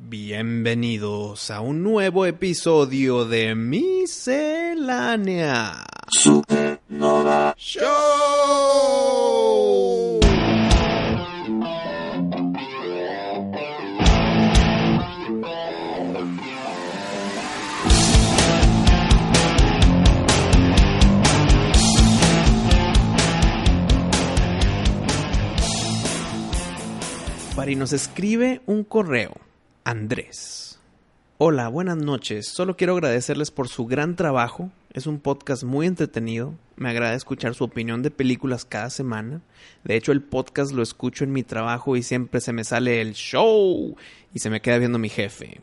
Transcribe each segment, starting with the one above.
Bienvenidos a un nuevo episodio de Miscelánea Supernova Show. Pari nos escribe un correo. Andrés. Hola, buenas noches. Solo quiero agradecerles por su gran trabajo. Es un podcast muy entretenido. Me agrada escuchar su opinión de películas cada semana. De hecho, el podcast lo escucho en mi trabajo y siempre se me sale el show y se me queda viendo mi jefe.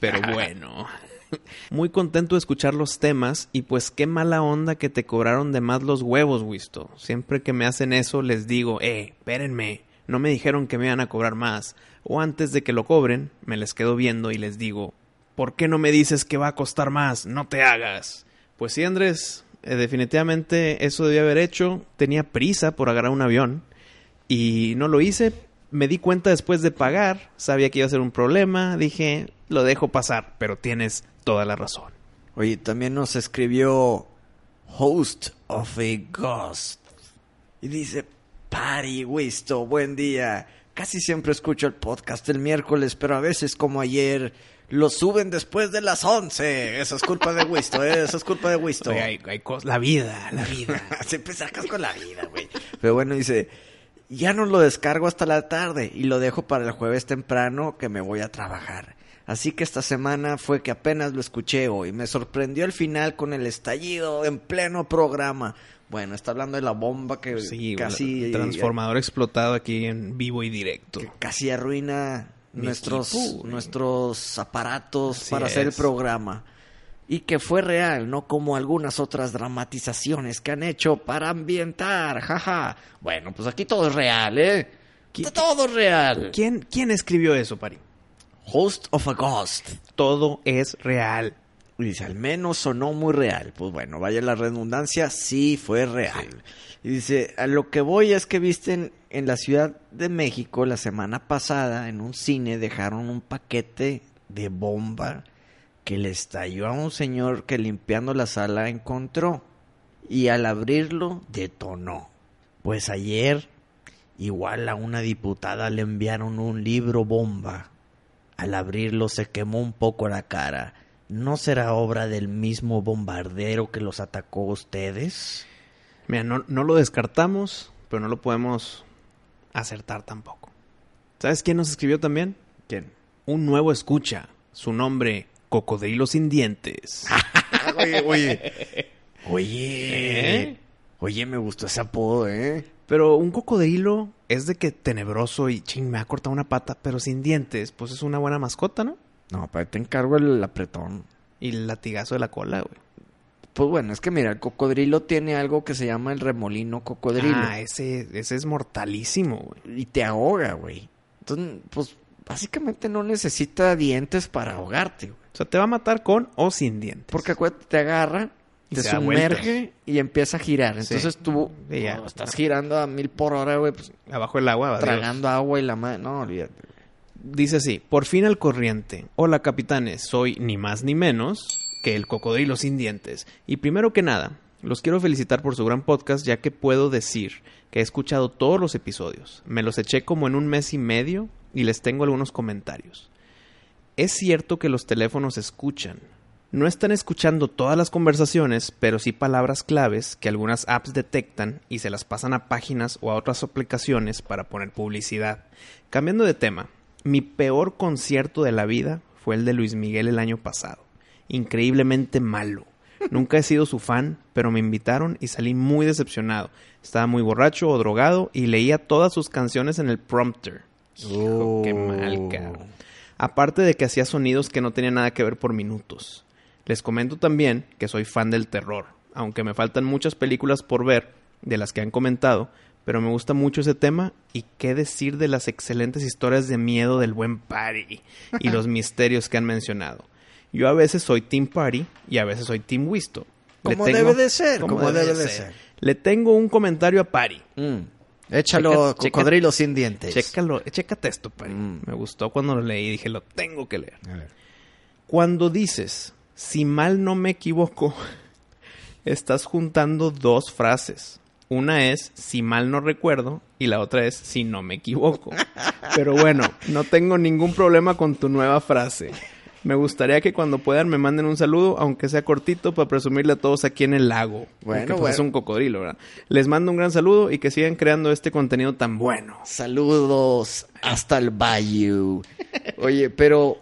Pero bueno. Muy contento de escuchar los temas y pues qué mala onda que te cobraron de más los huevos, Wisto. Siempre que me hacen eso les digo, eh, espérenme, no me dijeron que me iban a cobrar más. O antes de que lo cobren, me les quedo viendo y les digo, ¿por qué no me dices que va a costar más? No te hagas. Pues sí, Andrés, eh, definitivamente eso debía haber hecho. Tenía prisa por agarrar un avión y no lo hice. Me di cuenta después de pagar, sabía que iba a ser un problema, dije, lo dejo pasar, pero tienes toda la razón. Oye, también nos escribió Host of a Ghost. Y dice, Pari, Wisto, buen día. Casi siempre escucho el podcast el miércoles, pero a veces como ayer lo suben después de las 11. Eso es culpa de Wisto, ¿eh? Eso es culpa de Wisto. Oye, hay, la vida, la vida. Siempre sacas con la vida, güey. Pero bueno, dice, ya no lo descargo hasta la tarde y lo dejo para el jueves temprano que me voy a trabajar. Así que esta semana fue que apenas lo escuché hoy. Me sorprendió el final con el estallido en pleno programa. Bueno, está hablando de la bomba que Sí, casi el transformador explotado aquí en vivo y directo. que casi arruina Mi nuestros equipo, nuestros aparatos Así para hacer el programa. Y que fue real, no como algunas otras dramatizaciones que han hecho para ambientar, jaja. Bueno, pues aquí todo es real, ¿eh? ¿Qui- Todo es real. ¿Quién, ¿Quién escribió eso, Pari? Host of a Ghost. Todo es real. Y dice, al menos sonó muy real. Pues bueno, vaya la redundancia, sí fue real. Y dice, a lo que voy es que visten en la Ciudad de México la semana pasada en un cine dejaron un paquete de bomba que le estalló a un señor que limpiando la sala encontró. Y al abrirlo detonó. Pues ayer igual a una diputada le enviaron un libro bomba. Al abrirlo se quemó un poco la cara. ¿No será obra del mismo bombardero que los atacó a ustedes? Mira, no, no lo descartamos, pero no lo podemos acertar tampoco. ¿Sabes quién nos escribió también? ¿Quién? Un nuevo escucha. Su nombre, Cocodrilo sin dientes. oye, oye. Oye. ¿Eh? Oye, me gustó ese apodo, ¿eh? Pero un cocodrilo es de que tenebroso y ching, me ha cortado una pata, pero sin dientes, pues es una buena mascota, ¿no? No, pero te encargo el apretón. Y el latigazo de la cola, güey. Pues bueno, es que mira, el cocodrilo tiene algo que se llama el remolino cocodrilo. Ah, ese, ese es mortalísimo, güey. Y te ahoga, güey. Entonces, pues básicamente no necesita dientes para ahogarte, güey. O sea, te va a matar con o sin dientes. Porque acuérdate, te agarra, Y te sumerge y empieza a girar. Sí. Entonces tú Sí, ya. no, estás girando a mil por hora, güey, pues, Abajo del agua, tragando agua y la madre. No, olvídate. Dice así, por fin al corriente. Hola capitanes, soy ni más ni menos que el cocodrilo sin dientes. Y primero que nada, los quiero felicitar por su gran podcast ya que puedo decir que he escuchado todos los episodios. Me los eché como en un mes y medio y les tengo algunos comentarios. Es cierto que los teléfonos escuchan. No están escuchando todas las conversaciones, pero sí palabras claves que algunas apps detectan y se las pasan a páginas o a otras aplicaciones para poner publicidad. Cambiando de tema, mi peor concierto de la vida fue el de Luis Miguel el año pasado. Increíblemente malo. Nunca he sido su fan, pero me invitaron y salí muy decepcionado. Estaba muy borracho o drogado y leía todas sus canciones en el prompter. Hijo, qué mal, cabrón. Aparte de que hacía sonidos que no tenían nada que ver por minutos. Les comento también que soy fan del terror, aunque me faltan muchas películas por ver de las que han comentado, pero me gusta mucho ese tema y qué decir de las excelentes historias de miedo del buen Party y los misterios que han mencionado. Yo a veces soy Team Party y a veces soy Team Wisto. Le Como tengo- debe de ser, como, debe, de ser. Le tengo un comentario a Party. Mm. Échalo, Checa- checa- cocodrilo sin dientes. Chécalo, chécate esto, Party. Mm. Me gustó cuando lo leí y dije, lo tengo que leer. A ver. Cuando dices, si mal no me equivoco, estás juntando dos frases. Una es, si mal no recuerdo, y la otra es, si no me equivoco. Pero bueno, no tengo ningún problema con tu nueva frase. Me gustaría que cuando puedan me manden un saludo, aunque sea cortito, para presumirle a todos aquí en el lago. Bueno, Porque, pues, bueno. es un cocodrilo, ¿verdad? Les mando un gran saludo y que sigan creando este contenido tan bueno. Saludos hasta el Bayou. Oye, pero,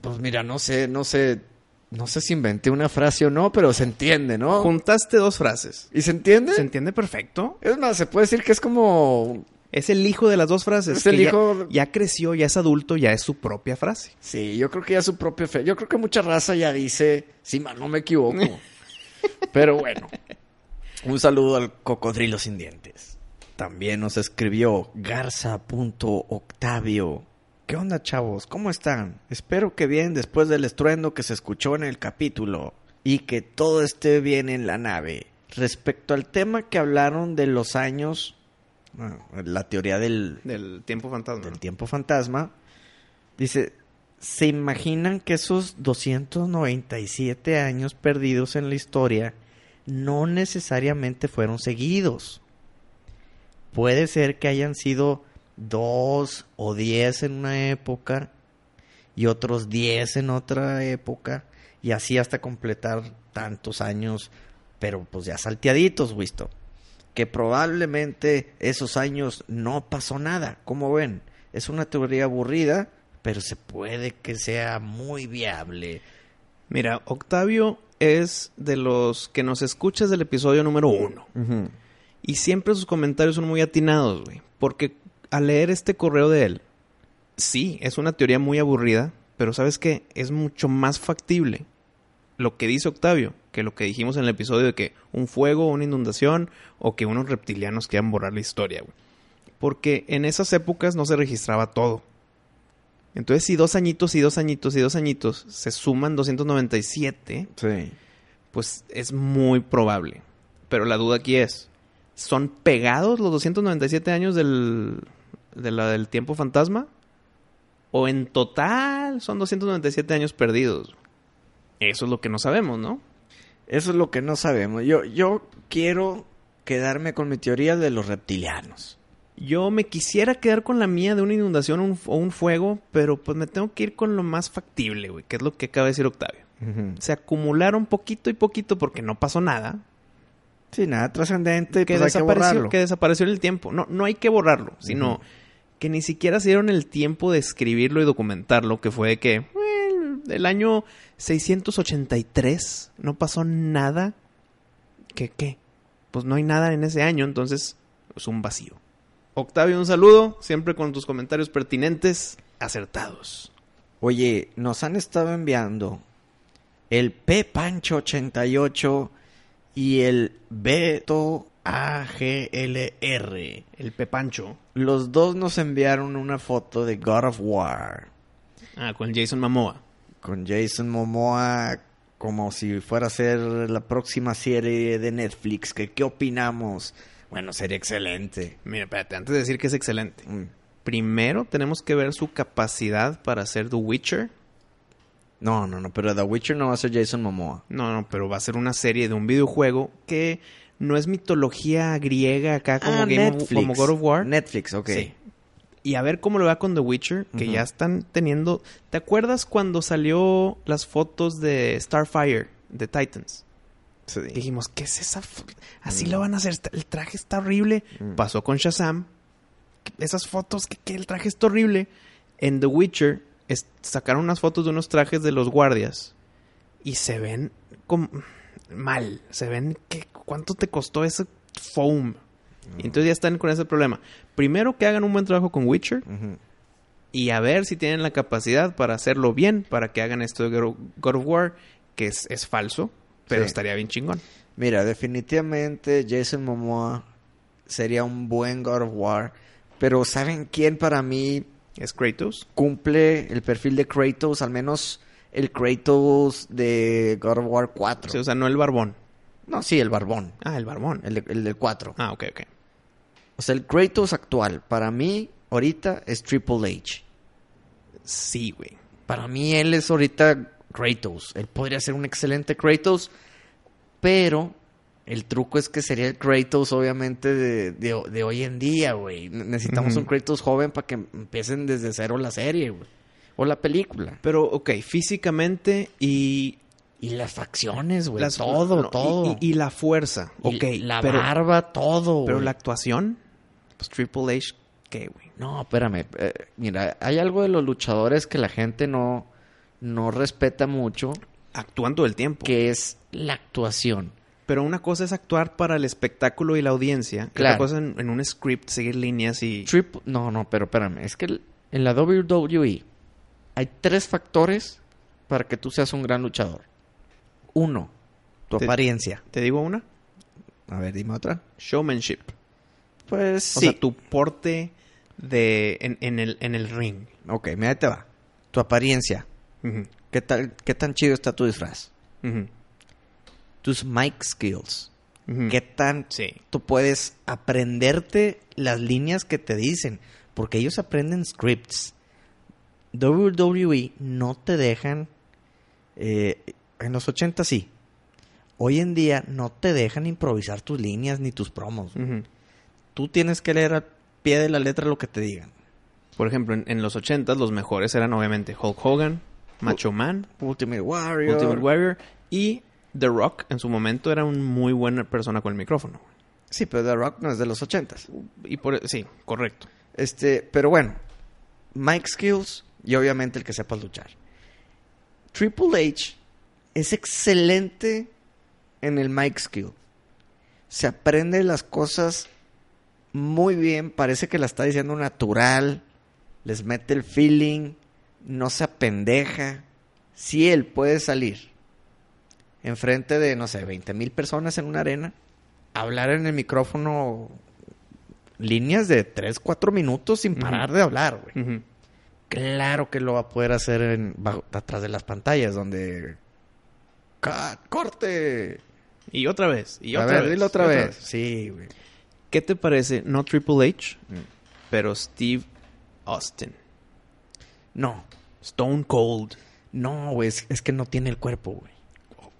pues mira, no sé, no sé, no sé si inventé una frase o no, pero se entiende, ¿no? Juntaste dos frases. ¿Y se entiende? ¿Se entiende perfecto? Es más, se puede decir que es como... Es el hijo de las dos frases. Es el ya- hijo- Ya, creció, ya es adulto, ya es su propia frase. Sí, yo creo que ya su propio fe. Yo creo que mucha raza ya dice, sí, man, no me equivoco. pero bueno, un saludo al cocodrilo sin dientes. También nos escribió Garza.octavio. ¿Qué onda, chavos? ¿Cómo están? Espero que bien después del estruendo que se escuchó en el capítulo y que todo esté bien en la nave. Respecto al tema que hablaron de los años, bueno, la teoría del, Del tiempo fantasma. del tiempo fantasma, dice, ¿se imaginan que esos 297 años perdidos en la historia no necesariamente fueron seguidos? Puede ser que hayan sido dos o diez en una época y otros diez en otra época y así hasta completar tantos años, pero pues ya salteaditos, visto que probablemente esos años no pasó nada. Como ven, es una teoría aburrida, pero se puede que sea muy viable. Mira, Octavio es de los que nos escuchas del episodio número uno. Y siempre sus comentarios son muy atinados, güey. Porque al leer este correo de él, sí, es una teoría muy aburrida, pero ¿sabes qué? Es mucho más factible lo que dice Octavio que lo que dijimos en el episodio de que un fuego, una inundación o que unos reptilianos quieran borrar la historia, güey. Porque en esas épocas no se registraba todo. Entonces, si dos añitos y dos añitos y dos añitos se suman 297, Sí. pues es muy probable. Pero la duda aquí es, ¿son pegados los 297 años del, de la del tiempo fantasma? ¿O en total son 297 años perdidos? Eso es lo que no sabemos, ¿no? Eso es lo que no sabemos. Yo, yo quiero quedarme con mi teoría de los reptilianos. Yo me quisiera quedar con la mía de una inundación un- o un fuego, pero pues me tengo que ir con lo más factible, güey, que es lo que acaba de decir Octavio. Se acumularon poquito y poquito porque no pasó nada. Sí, nada trascendente, que pues hay que desapareció, borrarlo. que desapareció en el tiempo. No, no hay que borrarlo, sino. Que ni siquiera se dieron el tiempo de escribirlo y documentarlo, que fue que el año 683 no pasó nada. ¿Qué qué? Pues no hay nada en ese año, entonces es un vacío. Octavio, un saludo, siempre con tus comentarios pertinentes, acertados. Oye, nos han estado enviando el P Pancho 88 y el Beto AGLR. El Pepancho. Los dos nos enviaron una foto de God of War Ah, con Jason Momoa. con Jason Momoa como si fuera a ser la próxima serie de Netflix. Que, ¿Qué opinamos? Bueno, sería excelente. Mira, espérate, antes de decir que es excelente. Mm. Primero tenemos que ver su capacidad para hacer The Witcher. No, no, no, pero The Witcher no va a ser Jason Momoa. No, no, pero va a ser una serie de un videojuego que no es mitología griega acá como, Ah, Game of- como God of War. Netflix, ok. Sí. Y a ver cómo le va con The Witcher, que ya están teniendo... ¿Te acuerdas cuando salió las fotos de Starfire, de Titans? Sí. Dijimos, ¿qué es esa? Así Mm. lo van a hacer. El traje está horrible. Mm. Pasó con Shazam. Esas fotos, que, que el traje está horrible. En The Witcher es- sacaron unas fotos de unos trajes de los guardias. Y se ven como mal. Se ven que cuánto te costó ese foam. Y entonces ya están con ese problema. Primero que hagan un buen trabajo con Witcher. Y a ver si tienen la capacidad para hacerlo bien, para que hagan esto de God of War, que es, es falso, pero Sí. estaría bien chingón. Mira, definitivamente Jason Momoa sería un buen God of War. Pero ¿saben quién para mí Es Kratos. cumple el perfil de Kratos? Al menos el Kratos de God of War 4. Sí, o sea, no el barbón. No, sí, el barbón. Ah, el barbón. El, de- el del 4. Ah, ok, ok. O sea, el Kratos actual, para mí, ahorita es Triple H. Sí, güey. Para mí, él es ahorita Kratos. Él podría ser un excelente Kratos, pero el truco es que sería el Kratos, obviamente, de, de- de hoy en día, güey. Ne- Necesitamos un Kratos joven para que empiecen desde cero la serie, güey. O la película. Pero, ok, físicamente y... Y las facciones, güey. todo, no, todo. Y, y la fuerza. Y Ok, la pero, barba, todo. pero la actuación, pues Triple H, ¿qué, güey? No, espérame. eh, mira, hay algo de los luchadores que la gente no, no respeta mucho, Actúan todo el tiempo. que es la actuación. Pero una cosa es actuar para el espectáculo y la audiencia. Claro. Otra cosa en, en un script, seguir líneas y... Triple- no, no, pero espérame. Es que el- en la WWE hay tres factores para que tú seas un gran luchador. Uno, tu Te- apariencia. ¿Te digo una? A ver, dime otra. Showmanship. Pues O sí. sea, tu porte de en, en el, en el ring. Ok, mira, ahí te va. Tu apariencia. ¿Qué, tal, ¿Qué tan chido está tu disfraz? Tus mic skills. ¿Qué tan Sí. tú puedes aprenderte las líneas que te dicen? Porque ellos aprenden scripts. WWE no te dejan. eh, en los 80 sí. Hoy en día no te dejan improvisar tus líneas ni tus promos. Tú tienes que leer al pie de la letra lo que te digan. Por ejemplo, en, en los 80 los mejores eran obviamente Hulk Hogan, Macho Man, Ultimate Warrior. Ultimate Warrior y The Rock en su momento era una muy buena persona con el micrófono. Sí, pero The Rock no es de los 80 Y por sí, correcto. Este, pero bueno, Mike Skills y obviamente el que sepa luchar. Triple H es excelente en el Mike Skill. Se aprende las cosas muy bien, parece que la está diciendo natural, les mete el feeling, no se apendeja. Si él puede salir enfrente de, no sé, 20 mil personas en una arena, hablar en el micrófono líneas de 3, 4 minutos sin parar de hablar, güey. Claro que lo va a poder hacer en, bajo- atrás de las pantallas, donde... ¡Corte! Y otra vez, y a otra ver, vez. dilo otra vez. Sí, güey. ¿Qué te parece? No Triple H, Mm. pero Steve Austin. No, Stone Cold. no, güey, es, es que no tiene el cuerpo, güey.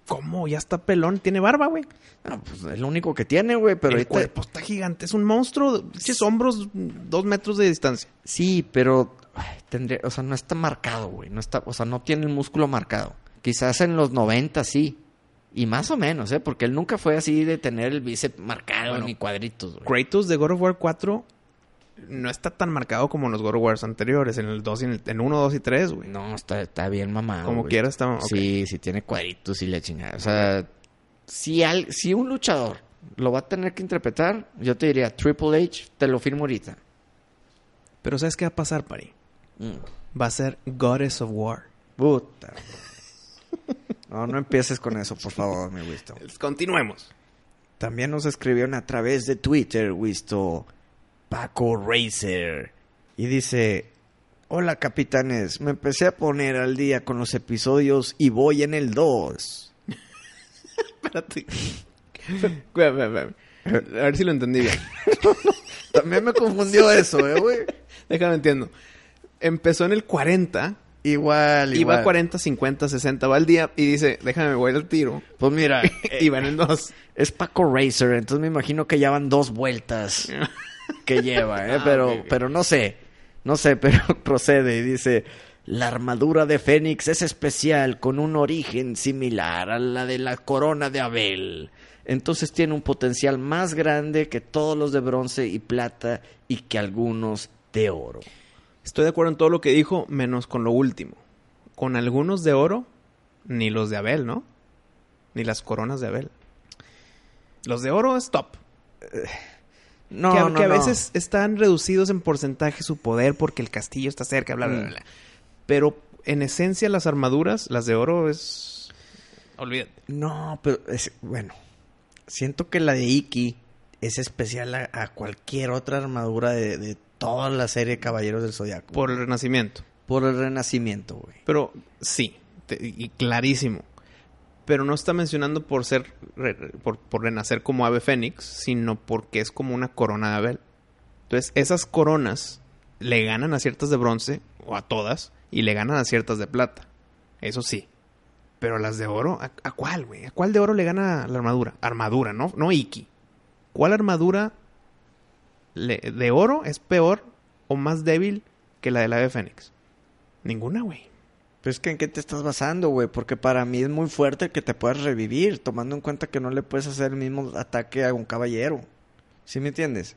¿Cómo? Ya está pelón, tiene barba, güey. No, pues es lo único que tiene, güey, pero el cuerpo está gigante, es un monstruo, pinches hombros dos metros de distancia. Sí, pero tendría, o sea, no está marcado, güey. No está, o sea, no tiene el músculo marcado. Quizás en los 90 sí. Y más o menos, ¿eh? Porque él nunca fue así de tener el bíceps marcado Bueno, ni cuadritos, güey. Kratos de God of War 4 no está tan marcado como en los God of War anteriores, en el 2 y en el en 1, 2 y 3, güey. No, está, está bien mamado. Como güey. quiera está... ok. Sí, sí tiene cuadritos y la chingada. O sea, si, al, si un luchador lo va a tener que interpretar, yo te diría, Triple H, te lo firmo ahorita. Pero ¿sabes qué va a pasar, Pari? Mm. Va a ser Goddess of War. Puta. No, no empieces con eso, por favor, mi Wisto. Continuemos. También nos escribieron a través de Twitter, Wisto, Paco Racer. Y dice, hola capitanes, me empecé a poner al día con los episodios y voy en el 2. Espérate. A ver si lo entendí bien. También me confundió eso, eh, güey. Déjame entiendo. Empezó en el 40, Igual, igual. iba 40, 50, 60, va al día y dice, déjame, voy al tiro. Pues mira, y van en dos. es Paco Racer, entonces me imagino que ya van dos vueltas que lleva, ¿eh? Ah, Pero, pero no sé, no sé, pero procede y dice, la armadura de Fénix es especial con un origen similar a la de la corona de Abel. Entonces tiene un potencial más grande que todos los de bronce y plata y que algunos de oro. Estoy de acuerdo en todo lo que dijo, menos con lo último. Con algunos de oro, ni los de Abel, ¿no? Ni las coronas de Abel. Los de oro es top. No, que, no, que a no. veces están reducidos en porcentaje su poder porque el castillo está cerca, bla, bla, bla, Mm. bla. Pero en esencia las armaduras, las de oro, es... Olvídate. No, pero es, bueno, siento que la de Iki es especial a, a cualquier otra armadura de, de toda la serie de Caballeros del Zodiaco. Por el renacimiento. por el renacimiento, güey. Pero sí, te- y clarísimo. Pero no está mencionando por ser re- por, por renacer como ave fénix, sino porque es como una corona de Abel. Entonces, esas coronas le ganan a ciertas de bronce, o a todas, y le ganan a ciertas de plata. Eso sí. Pero las de oro, ¿a, a cuál, güey? ¿A cuál de oro le gana la armadura? Armadura, ¿no? No Iki. ¿Cuál armadura de oro es peor o más débil que la del ave fénix? Ninguna, güey. Pero es que en qué te estás basando, güey, porque para mí es muy fuerte que te puedas revivir, tomando en cuenta que no le puedes hacer el mismo ataque a un caballero. ¿Sí me entiendes?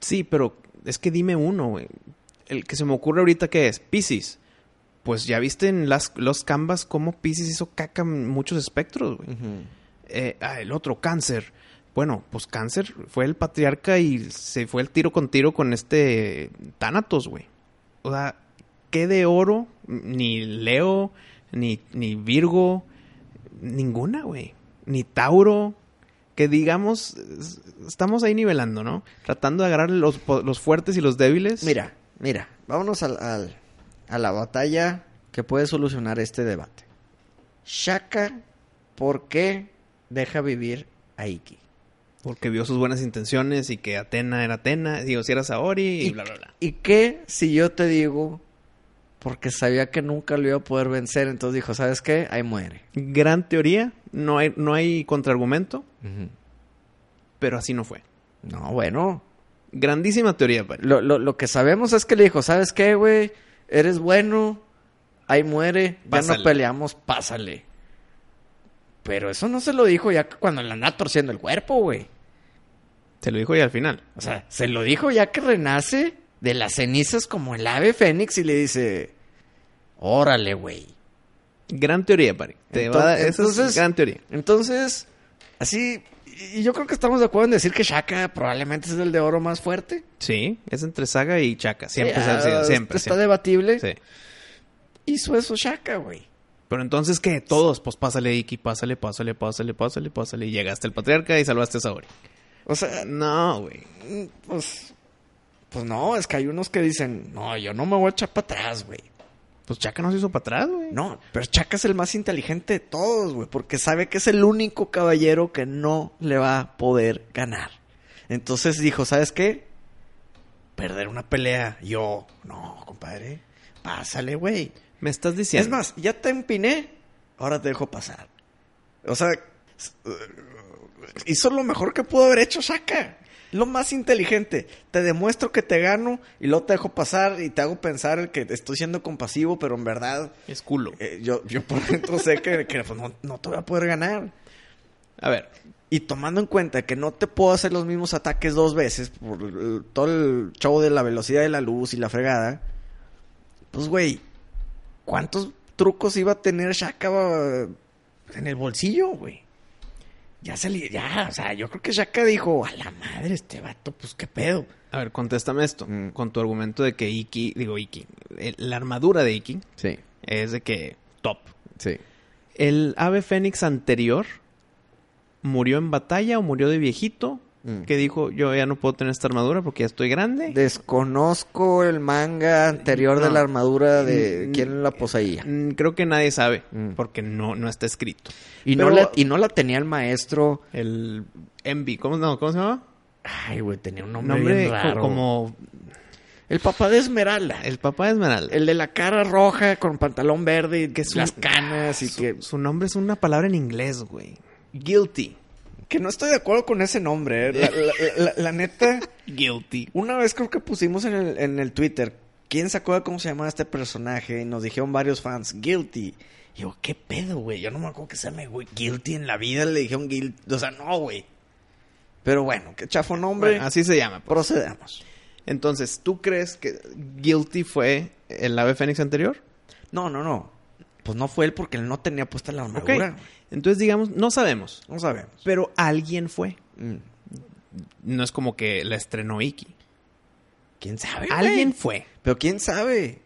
Sí, pero es que dime uno, güey. El que se me ocurre ahorita que es Pisces. Pues ya viste en las, los canvas cómo Pisces hizo caca en muchos espectros, güey. Eh, ah, el otro, Cáncer. Bueno, pues Cáncer fue el patriarca y se fue el tiro con tiro con este Thanatos, güey. O sea, ¿qué de oro? Ni Leo, ni, ni Virgo, ninguna, güey. Ni Tauro. Que digamos, es- estamos ahí nivelando, ¿no? Tratando de agarrar los, los fuertes y los débiles. Mira, mira, vámonos al, al- a la batalla que puede solucionar este debate. Shaka, ¿por qué deja vivir a Iki? Porque vio sus buenas intenciones y que Atena era Atena, digo, si era Saori y, bla, bla, bla. ¿Y qué si yo te digo? Porque sabía que nunca lo iba a poder vencer, entonces dijo, ¿sabes qué? Ahí muere. Gran teoría, no hay, no hay contraargumento, pero así no fue. No, bueno. Grandísima teoría. Lo, lo, lo que sabemos es que le dijo, ¿sabes qué, güey? Eres bueno, ahí muere, ya Pásale. no peleamos, pásale. Pero eso no se lo dijo ya cuando le anda torciendo el cuerpo, güey. Se lo dijo ya al final. O sea, se lo dijo ya que renace de las cenizas como el ave fénix y le dice, órale, güey. Gran teoría, Pari. Te va a es gran teoría. Entonces, así, y yo creo que estamos de acuerdo en decir que Shaka probablemente es el de oro más fuerte. Sí, es entre Saga y Chaka. Siempre, Sí, se ha sido, ah, siempre. Está siempre. debatible. Sí. Hizo eso Shaka, güey. Pero entonces, ¿qué? Todos, pues pásale, Iki, pásale, pásale, pásale, pásale, pásale. Y llegaste al patriarca y salvaste a Saori. O sea, No, güey. pues, pues no, es que hay unos que dicen, no, yo no me voy a echar para atrás, güey. Pues Chaka no se hizo para atrás, güey. No, pero Chaka es el más inteligente de todos, güey, porque sabe que es el único caballero que no le va a poder ganar. Entonces dijo, ¿sabes qué? Perder una pelea. Yo, no, compadre, pásale, güey. Me estás diciendo. Es más, ya te empiné, ahora te dejo pasar. O sea, hizo lo mejor que pudo haber hecho Shaka. Lo más inteligente. Te demuestro que te gano y luego te dejo pasar y te hago pensar que estoy siendo compasivo, pero en verdad Es culo. eh, yo, yo por dentro sé que, que, pues, no, no te voy a poder ganar. A ver, Y tomando en cuenta que no te puedo hacer los mismos ataques dos veces por el- todo el show de la velocidad de la luz y la fregada, pues güey, ¿cuántos trucos iba a tener Shaka en el bolsillo, güey? Ya se le, ya, o sea, yo creo que Shaka dijo, a la madre este vato, pues qué pedo. a ver, contéstame esto. Mm. Con tu argumento de que Iki, digo Iki, el- la armadura de Iki Sí, es de que top. sí. El ave fénix anterior murió en batalla o murió de viejito. Mm. Que dijo, yo ya no puedo tener esta armadura porque ya estoy grande. Desconozco el manga anterior de la armadura de quién la poseía. Creo que nadie sabe Mm. porque no, no está escrito. Y no, la, y no la tenía el maestro. el Envy, ¿cómo, no, ¿cómo se llama? Ay, güey, tenía un nombre, Nombre bien co- raro. como El papá de Esmeralda. El, el papá de Esmeralda. de la cara roja con pantalón verde y Que es las un- canas y su, que... su nombre es una palabra en inglés, güey. Guilty. Que no estoy de acuerdo con ese nombre. eh. La, la- la- la neta, Guilty. una vez creo que pusimos en el, en el Twitter, ¿quién se acuerda cómo se llamaba este personaje? Y nos dijeron varios fans, Guilty. Y yo, ¿qué pedo, güey? Yo no me acuerdo que se llame, güey, Guilty en la vida. Le dijeron Guilty. O sea, no, güey. Pero bueno, qué chafo nombre. Bueno, así se llama. pues. Procedamos. Entonces, ¿tú crees que Guilty fue el ave fénix anterior? No, no, no. Pues no fue él porque él no tenía puesta la armadura. Entonces, digamos, no sabemos. No sabemos. Pero alguien fue. Mm. no es como que la estrenó Iki. ¿Quién sabe? Alguien güey? fue. Pero quién sabe.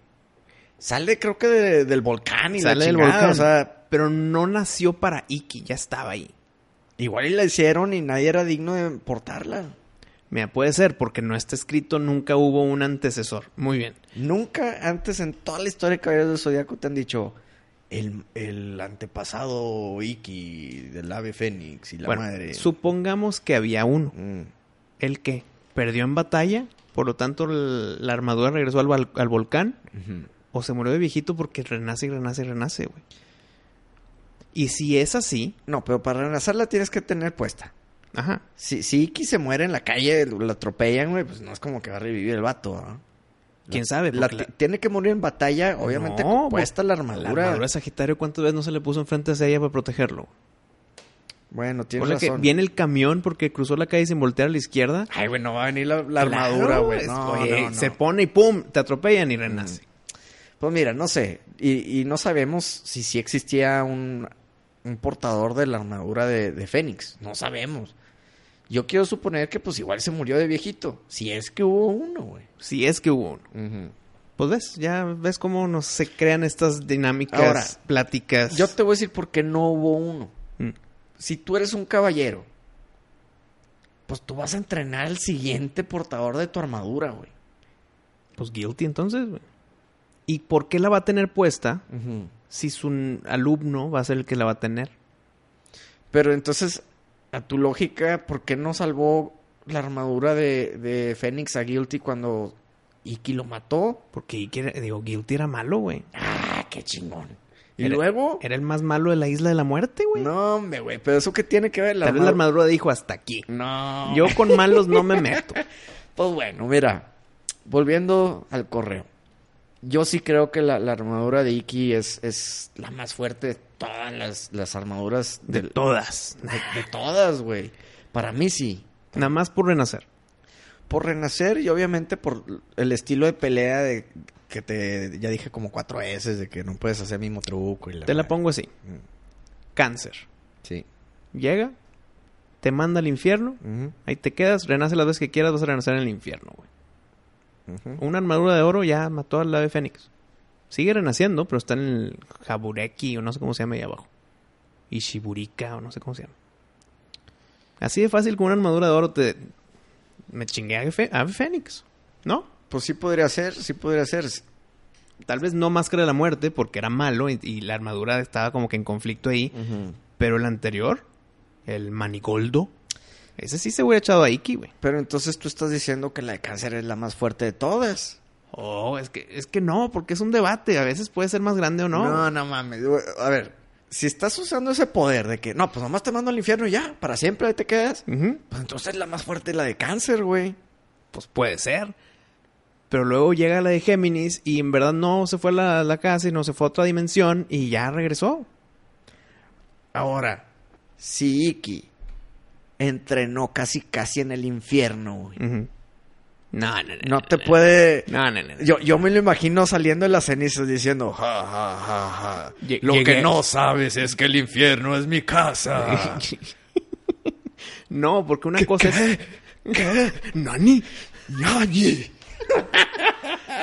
Sale, creo que de- del volcán y Sale la del volcán. O sea, Pero no nació para Iki, ya estaba ahí. igual y la hicieron y nadie era digno de portarla. Mira, puede ser, porque no está escrito, nunca hubo un antecesor. Muy bien. Nunca antes en toda la historia de Caballeros del Zodíaco te han dicho el, el antepasado Iki del ave Fénix y la bueno, madre. supongamos que había uno. Mm. ¿El qué? ¿Perdió en batalla? Por lo tanto, el- la armadura regresó al, al volcán. ¿O se murió de viejito porque renace y renace y renace, güey? Y si es así, No, pero para renacerla tienes que tener puesta. ajá. Si, si Iki se muere en la calle, lo atropellan, güey, pues no es como que va a revivir el vato, ¿no? ¿Quién sabe? La- Porque la- Tiene que morir en batalla, obviamente, No, puesta la armadura. La armadura de Sagitario, ¿cuántas veces no se le puso enfrente hacia ella para protegerlo? Bueno, tienes Ponle que razón. viene el camión porque cruzó la calle sin voltear a la izquierda. Ay, güey, no va a venir la, armadura, güey. es- No, oye, no, no. Se pone y ¡pum! Te atropellan y renace. Pues mira, no sé. Y, y no sabemos si sí existía un, un portador de la armadura de, de Fénix. No sabemos. Yo quiero suponer que pues igual se murió de viejito. Si es que hubo uno, güey. Si es que hubo uno. Pues ves, ya ves cómo nos se crean estas dinámicas, Ahora, pláticas. Yo te voy a decir por qué no hubo uno. Mm. Si tú eres un caballero, pues tú vas a entrenar al siguiente portador de tu armadura, güey. Pues guilty entonces, güey. ¿Y por qué la va a tener puesta si su alumno va a ser el que la va a tener? Pero entonces, a tu lógica, ¿por qué no salvó la armadura de, de Fénix a Guilty cuando Iki lo mató? Porque Iki era- digo, guilty era malo, güey. ¡Ah, qué chingón! Y Era- luego... Era el más malo de la isla de la muerte, güey. No, hombre, güey, pero eso qué tiene que ver la Tal vez la armadura dijo hasta aquí. No. Yo con malos no me meto. Pues bueno, mira, volviendo al correo. Yo sí creo que la, la armadura de Iki es, es la más fuerte de todas las, las armaduras De todas. de, de todas, güey. Para mí sí. Nada más por renacer. Por renacer y obviamente por el estilo de pelea de que te ya dije como cuatro veces de que no puedes hacer el mismo truco y la Te la pongo así. Mm. Cáncer. Sí. Llega, te manda al infierno, ahí te quedas, renace las veces que quieras, vas a renacer en el infierno, güey. Una armadura de oro ya mató al ave fénix. Sigue renaciendo, pero está en el Jabureki o no sé cómo se llama ahí abajo. Ishiburika o no sé cómo se llama. Así de fácil con una armadura de oro te... Me chingué a ave, Fe- ave fénix, ¿no? Pues sí podría ser, sí podría ser. Tal vez no Máscara de la Muerte porque era malo y, y la armadura estaba como que en conflicto ahí. Pero el anterior, el Manigoldo, ese sí se hubiera echado a Iki, güey. Pero entonces tú estás diciendo que la de cáncer es la más fuerte de todas. Oh, es que, es que no, porque es un debate. A veces puede ser más grande o no. No, no mames. A ver, si estás usando ese poder de que, no, pues nomás te mando al infierno y ya, para siempre ahí te quedas. Pues entonces la más fuerte es la de cáncer, güey. Pues puede ser. Pero luego llega la de Géminis y en verdad no se fue a la, la casa no se fue a otra dimensión y ya regresó. Ahora, si Iki entrenó casi casi en el infierno, güey. No, no, no. No te puede... No, no, no. no. Yo, yo me lo imagino saliendo de las cenizas diciendo, ja, ja, ja, ja. Lle- Lo llegué- que no sabes es que el infierno es mi casa. no, porque una cosa es. ¿Qué? ¿Nani? ¡Nani!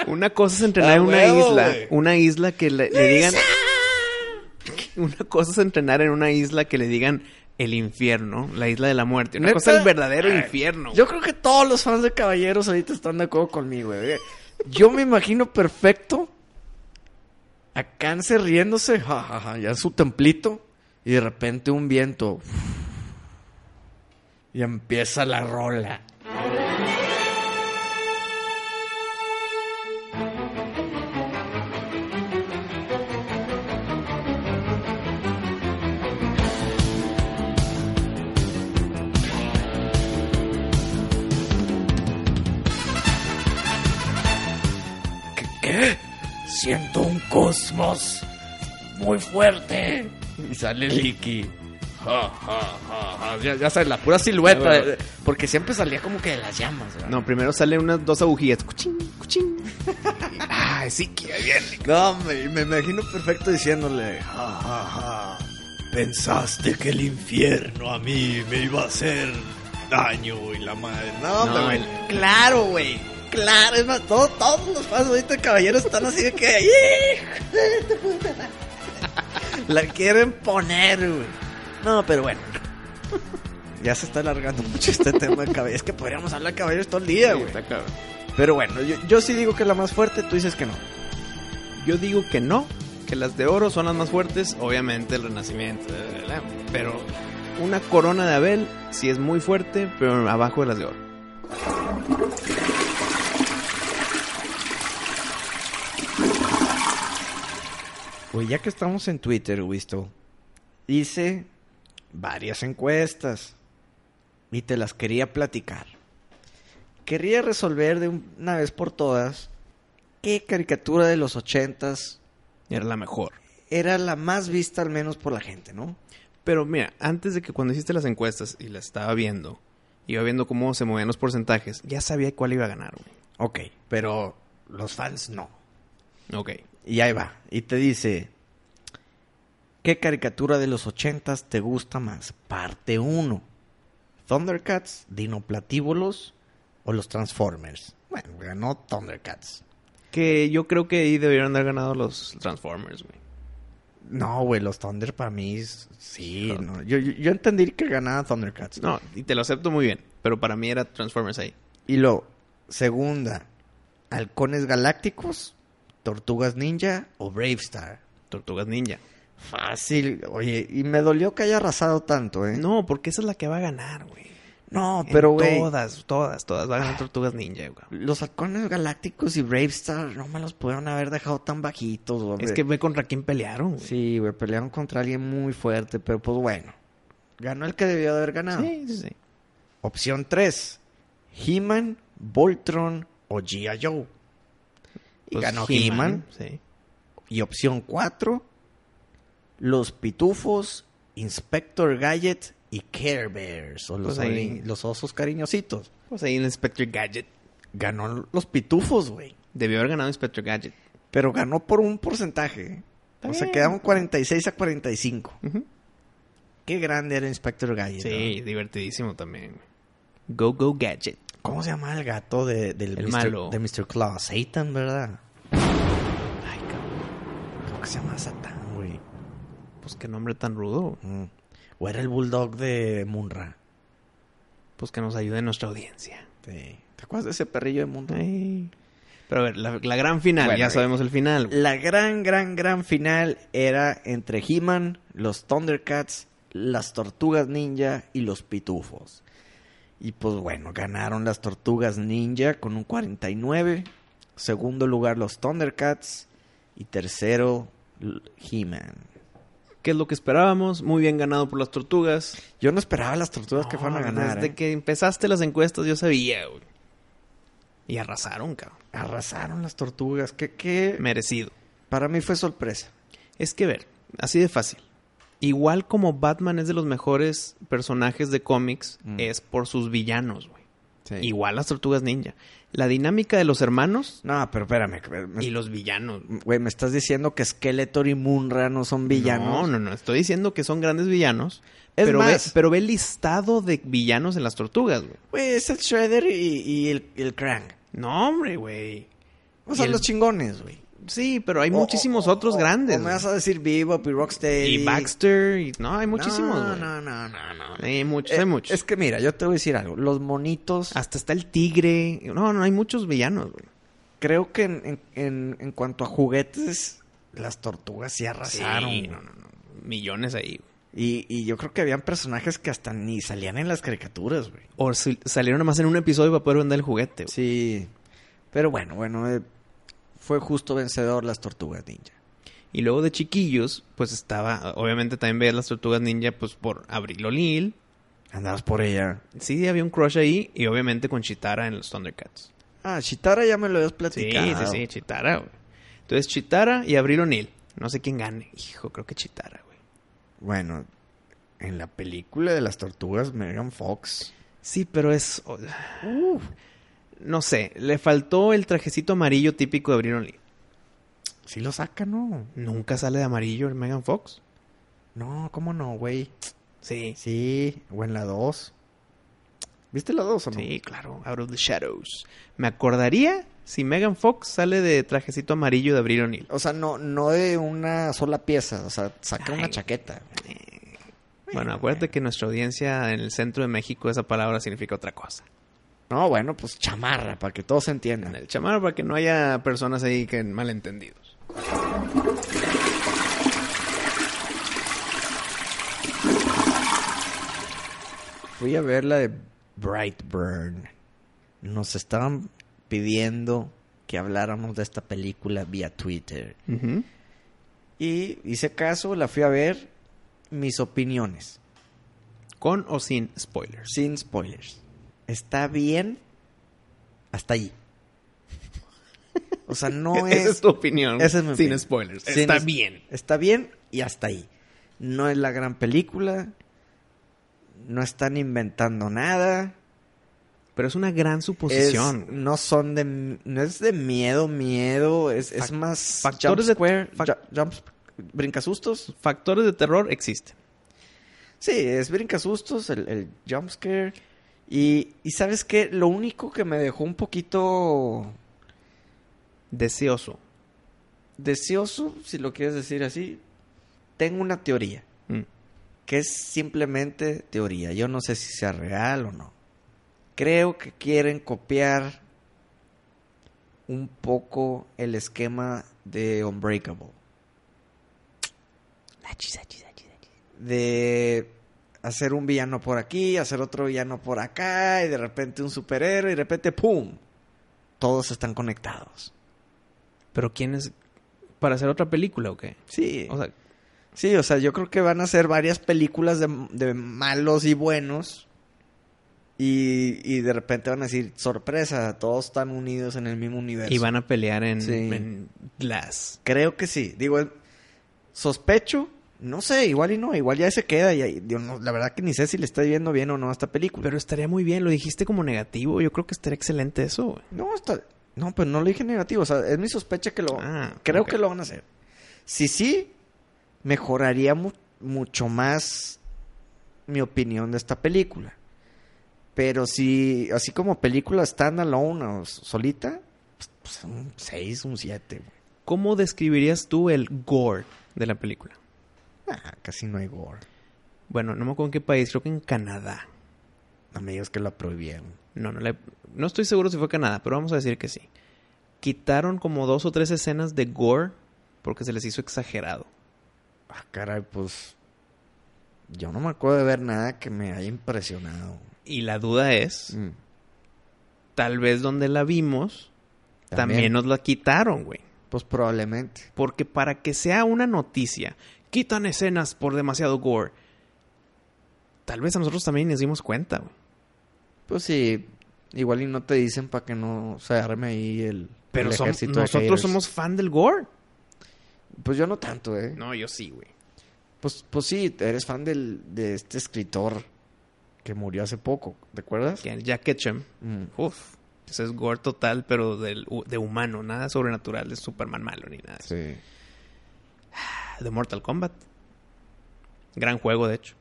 Una cosa es entrenar Ah, en una huevo, isla. Una isla que le, le digan. Una cosa es entrenar en una isla que le digan el infierno, la isla de la muerte. Una ¿Neta? cosa el verdadero Ay, infierno. Yo creo que todos los fans de Caballeros ahorita están de acuerdo conmigo, güey. Yo me imagino perfecto a Cáncer riéndose, ja, ja, ja, ya en su templito, y de repente un viento. Y empieza la rola. Siento un cosmos muy fuerte. Y sale Licky. Ja, ja, ja, ja. Ya, ya sabes, la pura silueta. Ah, bueno. eh, Porque siempre salía como que de las llamas. ¿verdad? No, primero salen unas dos agujillas. Cuchín, cuchín. Ay, sí, que bien. No, me, me imagino perfecto diciéndole. Ja, ja, ja. Pensaste que el infierno a mí me iba a hacer daño, güey, la madre. No, No, güey. el- Claro, güey. Claro, es más, todo- todos los ahorita de caballeros están así de que. La quieren poner, güey. No, pero bueno. Ya se está alargando mucho este tema de caballeros. Es que podríamos hablar de caballeros todo el día, güey. Pero bueno, yo, yo sí digo que la más fuerte, tú dices que no. Yo digo que no, que las de oro son las más fuertes, obviamente el renacimiento, pero una corona de Abel sí es muy fuerte, pero abajo de las de oro. Güey, ya que estamos en Twitter, Wisto, hice varias encuestas y te las quería platicar. Quería resolver de una vez por todas qué caricatura de los ochentas Era la mejor. era la más vista al menos por la gente, ¿no? Pero mira, antes de que cuando hiciste las encuestas y las estaba viendo, iba viendo cómo se movían los porcentajes, ya sabía cuál iba a ganar, güey. Ok, pero los fans no. Ok. Y ahí va. Y te dice, ¿qué caricatura de los ochentas te gusta más? Parte 1. Thundercats, Dinoplatíbulos o los Transformers. Bueno, ganó Thundercats. Que yo creo que ahí debieron haber ganado los Transformers, güey. No, güey, los Thunder para mí sí. No. Yo, yo, yo entendí que ganaba Thundercats. No, y te lo acepto muy bien, pero para mí era Transformers ahí. Y lo, segunda, Halcones Galácticos, Tortugas Ninja o Bravestar. Tortugas Ninja. Fácil. Oye, y me dolió que haya arrasado tanto, ¿eh? No, porque esa es la que va a ganar, güey. No, pero güey. Todas, todas, todas. Va a ganar Tortugas Ninja, güey. Los halcones galácticos y Bravestar no me los pudieron haber dejado tan bajitos, güey. Es que ve contra quién pelearon, güey. Sí, güey, pelearon contra alguien muy fuerte, pero pues bueno. Ganó el que debió de haber ganado. sí, sí. sí. Opción 3. He-Man, Voltron o G.I. Joe. Y Pues ganó He-Man. Sí. Y opción 4. Los Pitufos, Inspector Gadget y Care Bears. O los, Pues ahí- los osos cariñositos. Pues ahí el Inspector Gadget. Ganó los Pitufos, güey. Debió haber ganado Inspector Gadget. Pero ganó por un porcentaje. Está o sea, bien. quedaron 46 a 45. Ujú. Qué grande era Inspector Gadget. Sí, divertidísimo también. Go Go Gadget. ¿Cómo se llama el gato de, del El Mr. malo. de Mr. Claus? Satan, ¿verdad? Ay, cabrón. Creo que se llama Satan, güey. Pues qué nombre tan rudo. Mm. O era el bulldog de Munra. Pues que nos ayude nuestra audiencia. Sí. ¿Te acuerdas de ese perrillo de Munra? Ay. Pero a ver, la, la gran final, Bueno, ya eh, sabemos el final. güey. La gran, gran, gran final era entre He-Man, los Thundercats, las Tortugas Ninja y los Pitufos. Y pues bueno, ganaron las Tortugas Ninja con un 49. Segundo lugar los Thundercats. Y tercero He-Man. ¿Qué es lo que esperábamos? Muy bien ganado por las tortugas. Yo no esperaba las Tortugas que fueran a ganar. Desde ¿eh? que empezaste las encuestas yo sabía, güey. Y arrasaron, cabrón. Arrasaron las Tortugas. Que, que Merecido. para mí fue sorpresa. Es que ver, así de fácil. Igual como Batman es de los mejores personajes de cómics, Mm. es por sus villanos, güey. Igual las tortugas ninja. La dinámica de los hermanos No, pero espérame. me- y los villanos. Güey, me estás diciendo que Skeletor y Munra no son villanos. No, no, no. Estoy diciendo que son grandes villanos. Es pero, más- ve, pero ve el listado de villanos en las tortugas, güey. Güey, es el Shredder y, y el, el Krang. No, hombre, güey. O sea, el- los chingones, güey. Sí, pero hay O- muchísimos o- otros o- grandes. Me vas a decir Bebop y Rocksteady. Y Baxter. Y... No, hay muchísimos, No, no, no, no, no. Hay muchos, Eh, hay muchos. Es que mira, yo te voy a decir algo. Los monitos, Hasta está el tigre. No, no, hay muchos villanos, güey. creo que en, en, en- cuanto a juguetes, las tortugas sí arrasaron. Sí, no, no, no. Millones ahí, güey. Y, y yo creo que habían personajes que hasta ni salían en las caricaturas, güey. O salieron nomás en un episodio para poder vender el juguete, güey. Sí. Pero bueno, bueno, eh, fue justo vencedor las tortugas ninja. Y luego de chiquillos, pues estaba... Obviamente también veías las tortugas ninja, pues por Abril O'Neil. Andabas por ella. Sí, había un crush ahí. Y obviamente con Chitara en los Thundercats. Ah, Chitara ya me lo habías Sí, platicado. sí, sí, Chitara, güey. Entonces Chitara y Abril O'Neil. No sé quién gane. Hijo, creo que Chitara, güey. Bueno, en la película de las tortugas, Megan Fox. Sí, pero es... oh, No sé, le faltó el trajecito amarillo típico de Abril O'Neil. Sí lo saca, ¿no? Nunca sale de amarillo el Megan Fox. No, ¿cómo no, güey? Sí. Sí, o en la 2. ¿Viste la dos o no? Sí, claro, Out of the Shadows. Me acordaría si Megan Fox sale de trajecito amarillo de Abril O'Neill. O sea, no, no de una sola pieza, o sea, saca una chaqueta. Bueno, acuérdate que nuestra audiencia en el centro de México esa palabra significa otra cosa. No, bueno, pues chamarra, para que todos se En entiendan. el chamar para que no haya personas ahí que malentendidos. Fui a ver la de Brightburn. Nos estaban pidiendo que habláramos de esta película vía Twitter. Y hice caso, la fui a ver. Mis opiniones, Con o sin spoilers. sin spoilers. Está bien hasta ahí. O sea, no Esa es es... tu opinión. Esa es mi sin opinión. spoilers. Sin Está es- bien. Está bien y hasta ahí. No es la gran película. No están inventando nada. Pero es una gran Es- suposición. no son de no es de miedo, miedo, es, es más factores jump de- square, fac- ju- jump brincasustos. Factores de terror existen. Sí, es brincasustos, el, el jump scare. Y, y sabes qué, lo único que me dejó un poquito Deseoso. deseoso, si lo quieres decir así, tengo una teoría, Mm. que es simplemente teoría. Yo no sé si sea real o no. Creo que quieren copiar un poco el esquema de Unbreakable. De hacer un villano por aquí, hacer otro villano por acá, y de repente un superhéroe, y de repente ¡pum! Todos están conectados. Pero ¿quién es? ¿Para hacer otra película o qué? Sí. O sea, Sí, o sea, yo creo que van a hacer varias películas de, de malos y buenos. Y, y de repente van a decir, sorpresa, todos están unidos en el mismo universo. y van a pelear en, Sí. en Glass. Creo que sí. Digo, eh, sospecho, no sé, igual y no, igual ya se queda. Y, no, la verdad que ni sé si le está viendo bien o no a esta película. Pero estaría muy bien, lo dijiste como negativo. Yo creo que estaría excelente eso, güey. no, está, no, pero no lo dije negativo. O sea, es mi sospecha que lo... Ah, creo que lo van a hacer. Si sí, mejoraría mu- mucho más mi opinión de esta película. Pero si, así como película standalone o solita, pues, pues, un 6, un 7. ¿Cómo describirías tú el gore de la película? Ah, casi no hay gore. Bueno, no me acuerdo en qué país, creo que en Canadá. No me digas que la prohibieron. No, no, no estoy seguro si fue Canadá, pero vamos a decir que sí. Quitaron como dos o tres escenas de gore porque se les hizo exagerado. Ah, caray, pues... Yo no me acuerdo de ver nada que me haya impresionado. Y la duda es, Mm, tal vez donde la vimos, también, nos la quitaron, güey. Pues probablemente. Porque para que sea una noticia, quitan escenas por demasiado gore. Tal vez a nosotros también nos dimos cuenta, güey. Pues sí, igual y no te dicen para que no se arme ahí el, Pero el ejército nosotros somos fan del gore. Pues yo no tanto, ¿eh? No, yo sí, güey. Pues, pues sí, eres fan del, de este escritor que murió hace poco, ¿te acuerdas? Que el Jack Ketchum, Mm. uff, ese es gore total, pero del, de humano, nada sobrenatural, de Superman malo ni nada. Sí. De Mortal Kombat. Gran juego, de hecho.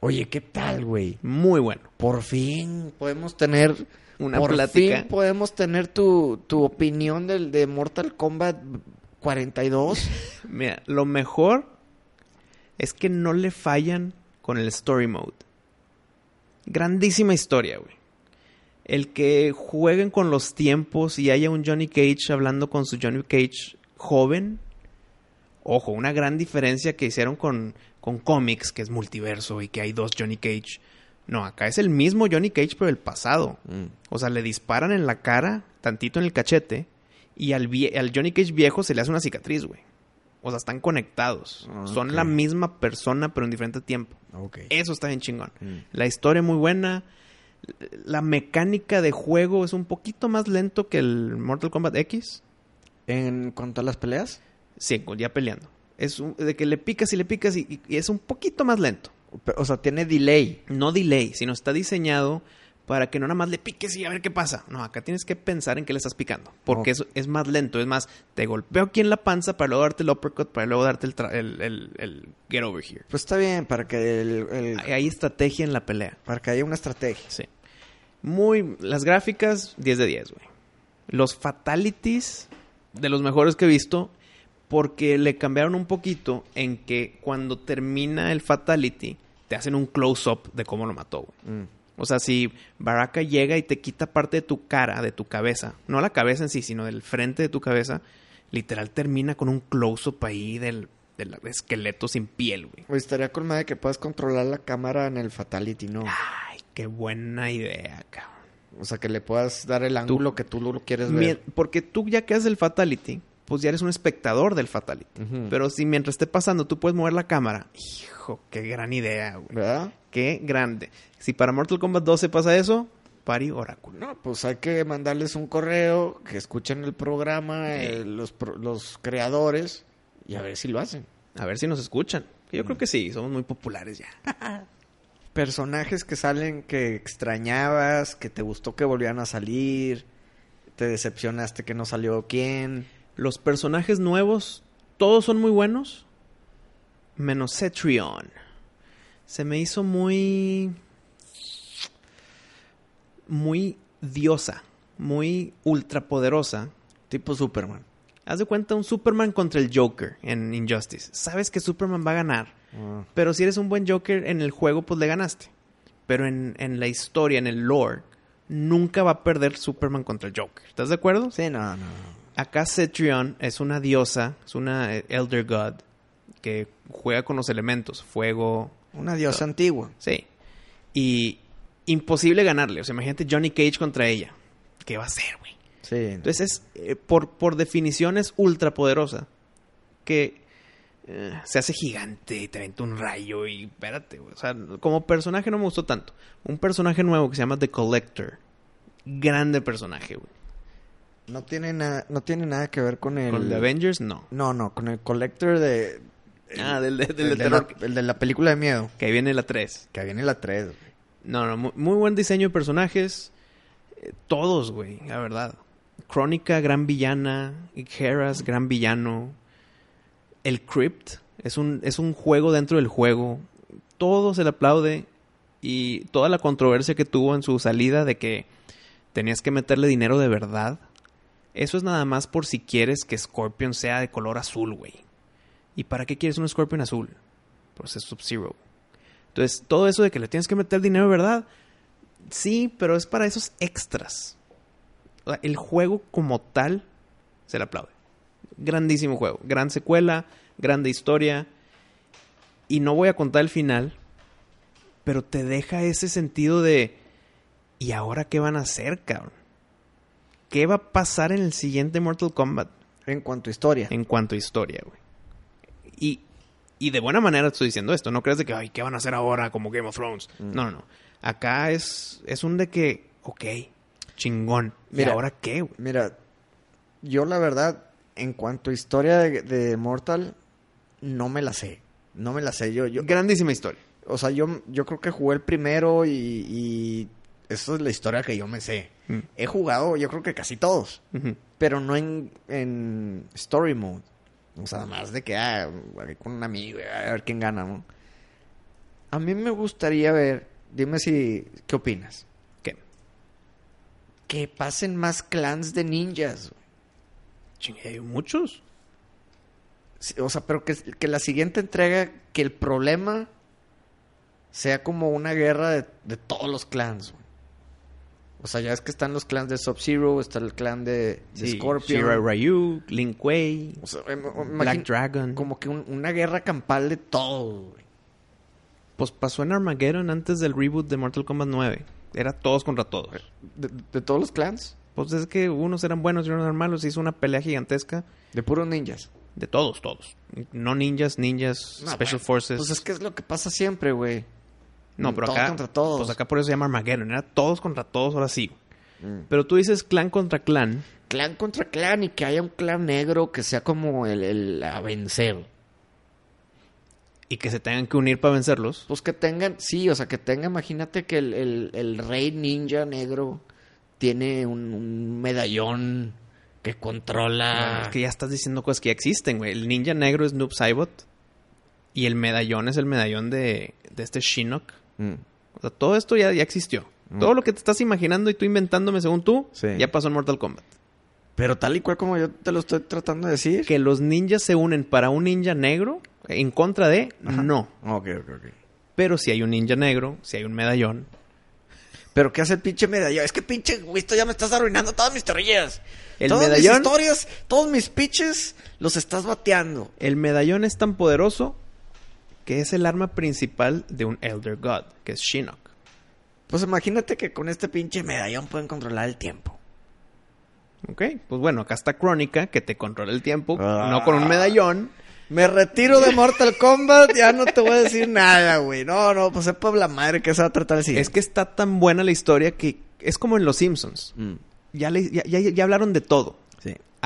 Oye, ¿qué tal, güey? Muy bueno. Por fin podemos tener... Una por plática. fin podemos tener tu, tu opinión del, de Mortal Kombat 42. Mira, lo mejor es que no le fallan con el story mode. Grandísima historia, güey. El que jueguen con los tiempos y haya un Johnny Cage hablando con su Johnny Cage joven. Ojo, una gran diferencia que hicieron con, con cómics, que es multiverso y que hay dos Johnny Cage. No, acá es el mismo Johnny Cage, pero el pasado. Mm. O sea, le disparan en la cara, tantito en el cachete, y al, al Johnny Cage viejo se le hace una cicatriz, güey. O sea, están conectados. Ah, Son la misma persona, pero en diferente tiempo. Ok. Eso está bien chingón. Mm. La historia muy buena. La mecánica de juego es un poquito más lento que el Mortal Kombat X. En cuanto a las peleas, Sí, ya peleando. Es un- de que le picas y le picas y, y es un poquito más lento. o sea, tiene delay. No delay, sino está diseñado para que no nada más le piques y a ver qué pasa. No, acá tienes que pensar en qué le estás picando. Porque Ok. es, es más lento. Es más, te golpeo aquí en la panza para luego darte el uppercut, para luego darte el, tra- el, el- el get over here. Pues está bien, para que, el, hay estrategia en la pelea. para que haya una estrategia. Sí. Muy. Las gráficas, 10 de 10, güey. Los fatalities, de los mejores que he visto, porque le cambiaron un poquito en que cuando termina el fatality, te hacen un close-up de cómo lo mató, güey. Mm. O sea, si Baraka llega y te quita parte de tu cara, de tu cabeza, no la cabeza en sí, sino del frente de tu cabeza, literal termina con un close-up ahí del, del esqueleto sin piel, güey. Pues estaría con madre que puedas controlar la cámara en el Fatality, ¿no? Ay, qué buena idea, cabrón. O sea, que le puedas dar el ángulo que tú lo quieres ver. Porque tú ya que haces el fatality, pues ya eres un espectador del fatality. Pero si mientras esté pasando tú puedes mover la cámara, hijo, qué gran idea, güey. ¿Verdad? Qué grande. Si para Mortal Kombat 12 pasa eso, pari oráculo. No, pues hay que mandarles un correo, que escuchen el programa, Sí. eh, los, los creadores, y a ver si lo hacen. A ver si nos escuchan. Yo creo que sí, somos muy populares ya. Personajes que salen que extrañabas, que te gustó que volvieran a salir, te decepcionaste que no salió quién. Los personajes nuevos, todos son muy buenos, menos Cetrion. Se me hizo muy... Muy diosa, muy ultrapoderosa. Tipo Superman. Haz de cuenta un Superman contra el Joker en Injustice. Sabes que Superman va a ganar, pero si eres un buen Joker en el juego, pues le ganaste. Pero en, en la historia, en el lore, nunca va a perder Superman contra el Joker. ¿Estás de acuerdo? Sí, no, no. Acá Cetrion es una diosa, es una eh, Elder God que juega con los elementos, fuego, Una diosa antigua. sí. Y imposible ganarle. O sea, imagínate Johnny Cage contra ella. ¿Qué va a hacer, güey? Sí. Entonces es, eh, por, por definición es ultra poderosa. Que eh, se hace gigante y te aventa un rayo y espérate, güey. O sea, como personaje no me gustó tanto. Un personaje nuevo que se llama The Collector. Grande personaje, güey. No, tiene na- no tiene nada que ver con el... Con The Avengers, no. No, no, con el Collector de... Ah, del, de- del el, de terror. la, el de la película de miedo. Que ahí viene la 3. Que viene la 3. No, no, muy, muy buen diseño de personajes. Eh, todos, güey, la verdad. Crónica, gran villana. Heras, gran villano. El Crypt es un, es un juego dentro del juego. Todo se le aplaude. Y toda la controversia que tuvo en su salida de que tenías que meterle dinero de verdad. Eso es nada más por si quieres que Scorpion sea de color azul, güey. ¿Y para qué quieres un Scorpion azul? Pues es Sub-Zero. Entonces, todo eso de que le tienes que meter dinero verdad, sí, pero es para esos extras. O sea, el juego como tal se le aplaude. Grandísimo juego, gran secuela, grande historia. Y no voy a contar el final, pero te deja ese sentido de ¿y ahora qué van a hacer, cabrón? ¿Qué va a pasar en el siguiente Mortal Kombat? En cuanto a historia. en cuanto a historia, güey. Y, y de buena manera estoy diciendo esto. No creas de que, ay, ¿qué van a hacer ahora como Game of Thrones? Mm. No, no, no. Acá es, es un de que, ok, chingón. ¿Y Mira. ahora qué, güey? Mira, yo la verdad, en cuanto a historia de, de Mortal, no me la sé. No me la sé. Yo, yo, Grandísima historia. o sea, yo, yo creo que jugué el primero y, y esa es la historia que yo me sé. Mm. He jugado, yo creo que casi todos, pero no en, en story mode. O sea, más de que, ah, con un amigo, a ver quién gana, ¿no? A mí me gustaría ver, dime si, ¿qué opinas? ¿Qué? Que pasen más clans de ninjas. Chingue, hay muchos. Sí, O sea, pero que, que la siguiente entrega, que el problema sea como una guerra de, de todos los clans. güey. O sea, ya es que están los clans de Sub-Zero, está el clan de, de Sí, Scorpion. Shirai Ryu, Lin Kuei, O sea, em- Black Dragon. Como que un- una guerra campal de todo, güey. Pues pasó en Armageddon antes del reboot de Mortal Kombat 9. Era todos contra todos. De, de todos los clans. Pues es que unos eran buenos y unos eran malos. Hizo una pelea gigantesca De puros ninjas. de todos, todos. No ninjas, ninjas, No, Special bueno, Forces. Pues es que es lo que pasa siempre, güey. No, pero Todos acá. contra todos. Pues acá por eso se llama Armageddon. Era todos contra todos, ahora sí. Mm. Pero tú dices clan contra clan. Clan contra clan y que haya un clan negro que sea como el, el a vencer. Y que se tengan que unir para vencerlos. Pues que tengan, sí, o sea, que tenga, imagínate que el, el- el rey ninja negro tiene un, un medallón que controla... Es que ya estás diciendo cosas que ya existen, güey. El ninja negro es Noob Saibot. Y el medallón es el medallón de, de este Shinnok. Mm. O sea, todo esto ya, ya existió. Mm. Todo lo que te estás imaginando y tú inventándome según tú, Sí. ya pasó en Mortal Kombat. Pero tal y cual como yo te lo estoy tratando de decir. Que los ninjas se unen para un ninja negro en contra de, Ajá. no. Ok, ok, ok. Pero si hay un ninja negro, si hay un medallón, Pero ¿qué hace el pinche medallón? Es que pinche, güey, esto ya me estás arruinando todas mis teorías. El todas medallón- mis historias, todos mis pitches, los estás bateando. el medallón es tan poderoso que es el arma principal de un Elder God, que es Shinnok. Pues imagínate que con este pinche medallón pueden controlar el tiempo. Ok, pues bueno, acá está Crónica, que te controla el tiempo, Ah. no con un medallón. Me retiro de Mortal Kombat, ya no te voy a decir nada, güey. No, no, pues sepa la madre que se va a tratar siguiente. Es que está tan buena la historia que es como en Los Simpsons. Mm, Ya, le- ya, ya- ya hablaron de todo.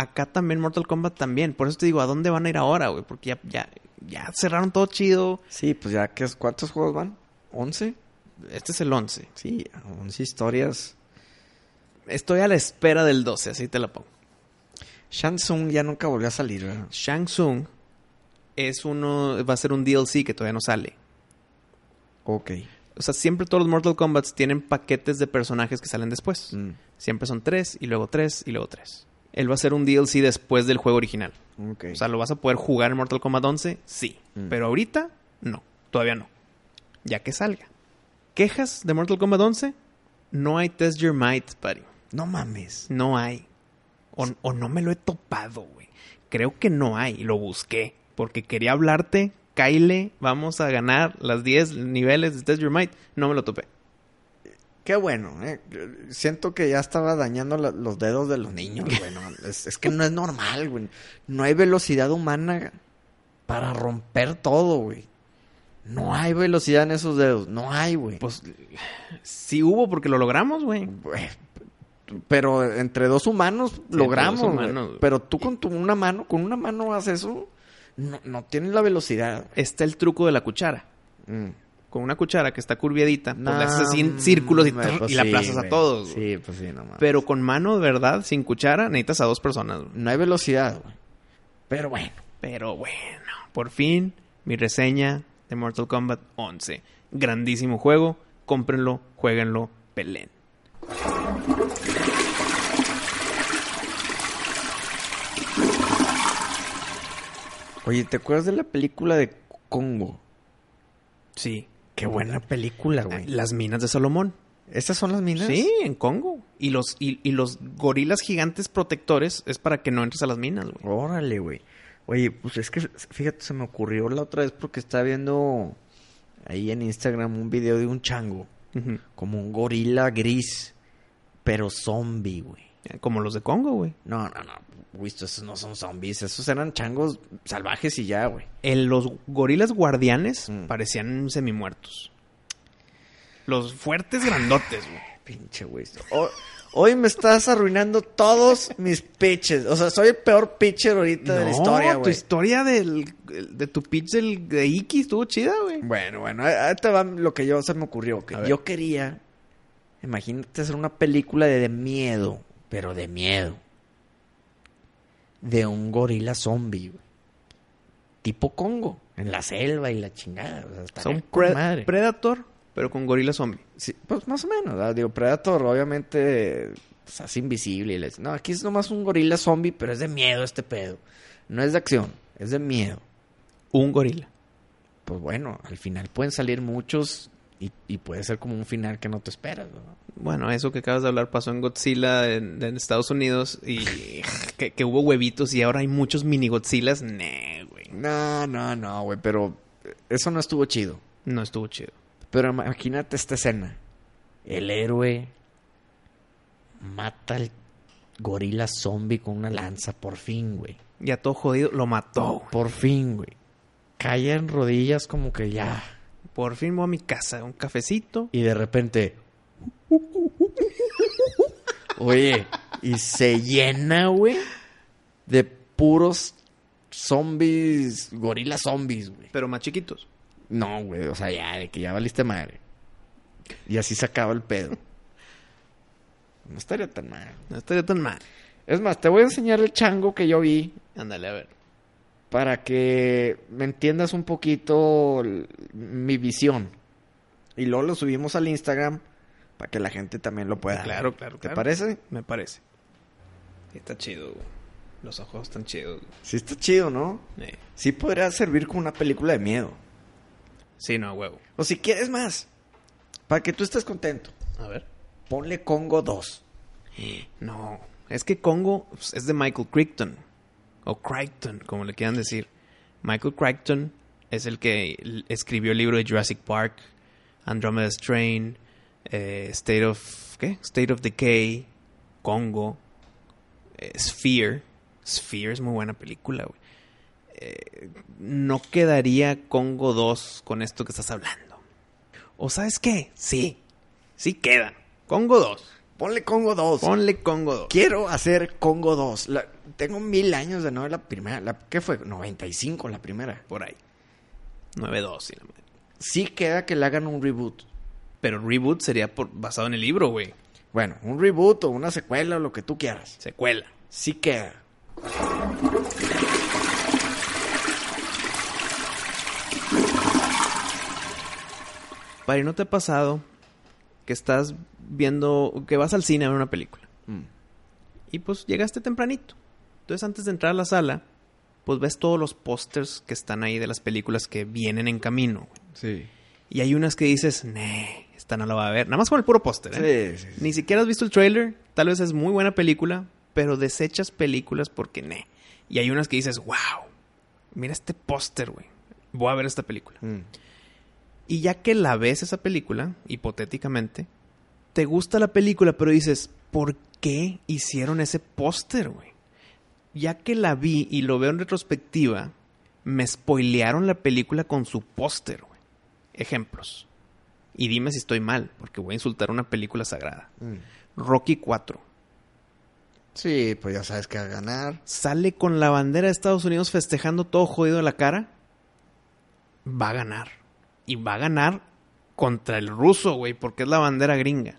Acá también Mortal Kombat también. Por eso te digo, ¿a dónde van a ir ahora, güey? Porque ya, ya, ya cerraron todo chido. Sí, pues ya, ¿qué? ¿cuántos juegos van? ¿11? Este es el 11. Sí, 11 historias. Estoy a la espera del 12, así te la pongo. Shang Tsung ya nunca volvió a salir, ¿verdad? Shang Tsung es uno, va a ser un DLC que todavía no sale. Ok. O sea, siempre todos los Mortal Kombat tienen paquetes de personajes que salen después. Mm, Siempre son tres, y luego tres, y luego tres. Él va a ser un DLC después del juego original. O sea, ¿lo vas a poder jugar en Mortal Kombat 11? Sí. Mm. Pero ahorita, no. Todavía no. Ya que salga. ¿Quejas de Mortal Kombat 11? No hay Test Your Might, buddy. no mames. No hay. O, o no me lo he topado, güey. Creo que no hay. Lo busqué. Porque quería hablarte. Kyle, vamos a ganar las 10 niveles de Test Your Might. No me lo topé. Qué bueno, ¿eh? Siento que ya estaba dañando la- los dedos de los niños, güey. no, es, es que no es normal, güey. No hay velocidad humana para romper todo, güey. No hay velocidad en esos dedos. No hay, güey. Pues sí hubo porque lo logramos, güey. Pero entre dos humanos logramos, dos güey. humanos, güey. Pero tú con tu una mano, con una mano haces eso, no, no tienes la velocidad. Está el truco de la cuchara. Mm. Con una cuchara que está curviadita, pues le haces así No, en círculos y, hombre, pues y la sí, aplazas a todos. Sí, pues sí, no mames. Pero con mano de verdad, sin cuchara, necesitas a dos personas. güey. No hay velocidad, güey. Pero bueno. Pero bueno, por fin, mi reseña de Mortal Kombat 11. Grandísimo juego. Cómprenlo, jueguenlo, peleen. Oye, ¿te acuerdas de la película de Congo? Sí. Qué buena película, güey. Las minas de Salomón. ¿Estas son las minas? Sí, en Congo. Y los, y, y los gorilas gigantes protectores es para que no entres a las minas, güey. Órale, güey. Oye, pues es que, fíjate, se me ocurrió la otra vez porque estaba viendo ahí en Instagram un video de un chango. Como un gorila gris, pero zombie, güey. Como los de Congo, güey. No, no, no. Visto, esos no son zombies. Esos eran changos salvajes y ya, güey. Los gorilas guardianes Mm. parecían semimuertos. Los fuertes grandotes, güey. Pinche güey. Hoy, me estás arruinando todos mis pitches. O sea, soy el peor pitcher ahorita de la historia, tu güey. historia del, de tu pitch del, de Iki estuvo chida, güey. Bueno, bueno, ahí te va lo que yo se me ocurrió. Que yo quería, imagínate hacer una película de, de miedo, pero de miedo. De un gorila zombie, güey. Tipo Congo, en la selva y la chingada. O sea, Son con pre- madre. Predator, pero con gorila zombie. Sí, pues más o menos, ¿verdad? Digo, Predator obviamente se hace invisible. Y les... No, aquí es nomás un gorila zombie, pero es de miedo este pedo. No es de acción, es de miedo. Un gorila. Pues bueno, al final pueden salir muchos y, y puede ser como un final que no te esperas, ¿no? Bueno, eso que acabas de hablar pasó en Godzilla en, en Estados Unidos y que, que hubo huevitos y ahora hay muchos mini Godzillas. Nah, güey. No, no, no, güey, pero eso no estuvo chido. No estuvo chido. Pero imagínate esta escena. El héroe mata al gorila zombie con una lanza, por fin, güey. Ya todo jodido, lo mató. Por fin, güey. Cae en rodillas como que ya. Por fin voy a mi casa, un cafecito. Y de repente. Oye, y se llena, güey, de puros zombies, gorilas zombies, güey. Pero más chiquitos. No, güey, o sea, ya, de que ya valiste madre. Y así se acaba el pedo. No estaría tan mal. No estaría tan mal. Es más, te voy a enseñar el chango que yo vi Ándale, a ver. Para que me entiendas un poquito mi visión. Y luego lo subimos al Instagram Para que la gente también lo pueda. Claro, claro, ¿Te claro. parece? Me parece. Está chido. Los ojos están chidos. Sí está chido, ¿no? Sí podría servir como una película de miedo. Sí, no, huevo. O si quieres más, para que tú estés contento, A ver. ponle Congo 2. No, es que Congo pues, es de Michael Crichton. O Crichton, como le quieran decir. Michael Crichton es el que escribió el libro de Jurassic Park, Andromeda Strain, eh, State of... ¿Qué? State of Decay, Congo, eh, Sphere. Sphere es muy buena película, güey. Eh, no quedaría Congo 2 con esto que estás hablando. ¿O sabes qué? Sí, sí queda. Congo 2. Ponle Congo 2. Ponle Congo 2. Quiero hacer Congo 2. La- tengo mil años de no ver la primera. La, ¿Qué fue? 95 la primera. Por ahí. 9-2. sí, la madre. Sí queda que le hagan un reboot. Pero reboot sería por, basado en el libro, güey. Bueno, un reboot o una secuela o lo que tú quieras. Secuela. Sí queda. Pari, ¿no te ha pasado que estás viendo, que vas al cine a ver una película? Mm. Y pues llegaste tempranito. Entonces antes de entrar a la sala, pues ves todos los pósters que están ahí de las películas que vienen en camino. güey. Sí. Y hay unas que dices, nee, esta no la va a ver. Nada más con el puro póster, ¿eh? Sí, sí, sí. Ni siquiera has visto el trailer. Tal vez es muy buena película, pero desechas películas porque ne. Y hay unas que dices, wow, mira este póster, güey. Voy a ver esta película. Mm. Y ya que la ves esa película, hipotéticamente, te gusta la película, pero dices, ¿por qué hicieron ese póster, güey? Ya que la vi y lo veo en retrospectiva, me spoilearon la película con su póster, güey. Ejemplos. Y dime si estoy mal, porque voy a insultar una película sagrada. Mm. Rocky 4. Sí, pues ya sabes que va a ganar. Sale con la bandera de Estados Unidos festejando todo jodido de la cara. Va a ganar. Y va a ganar contra el ruso, güey, porque es la bandera gringa.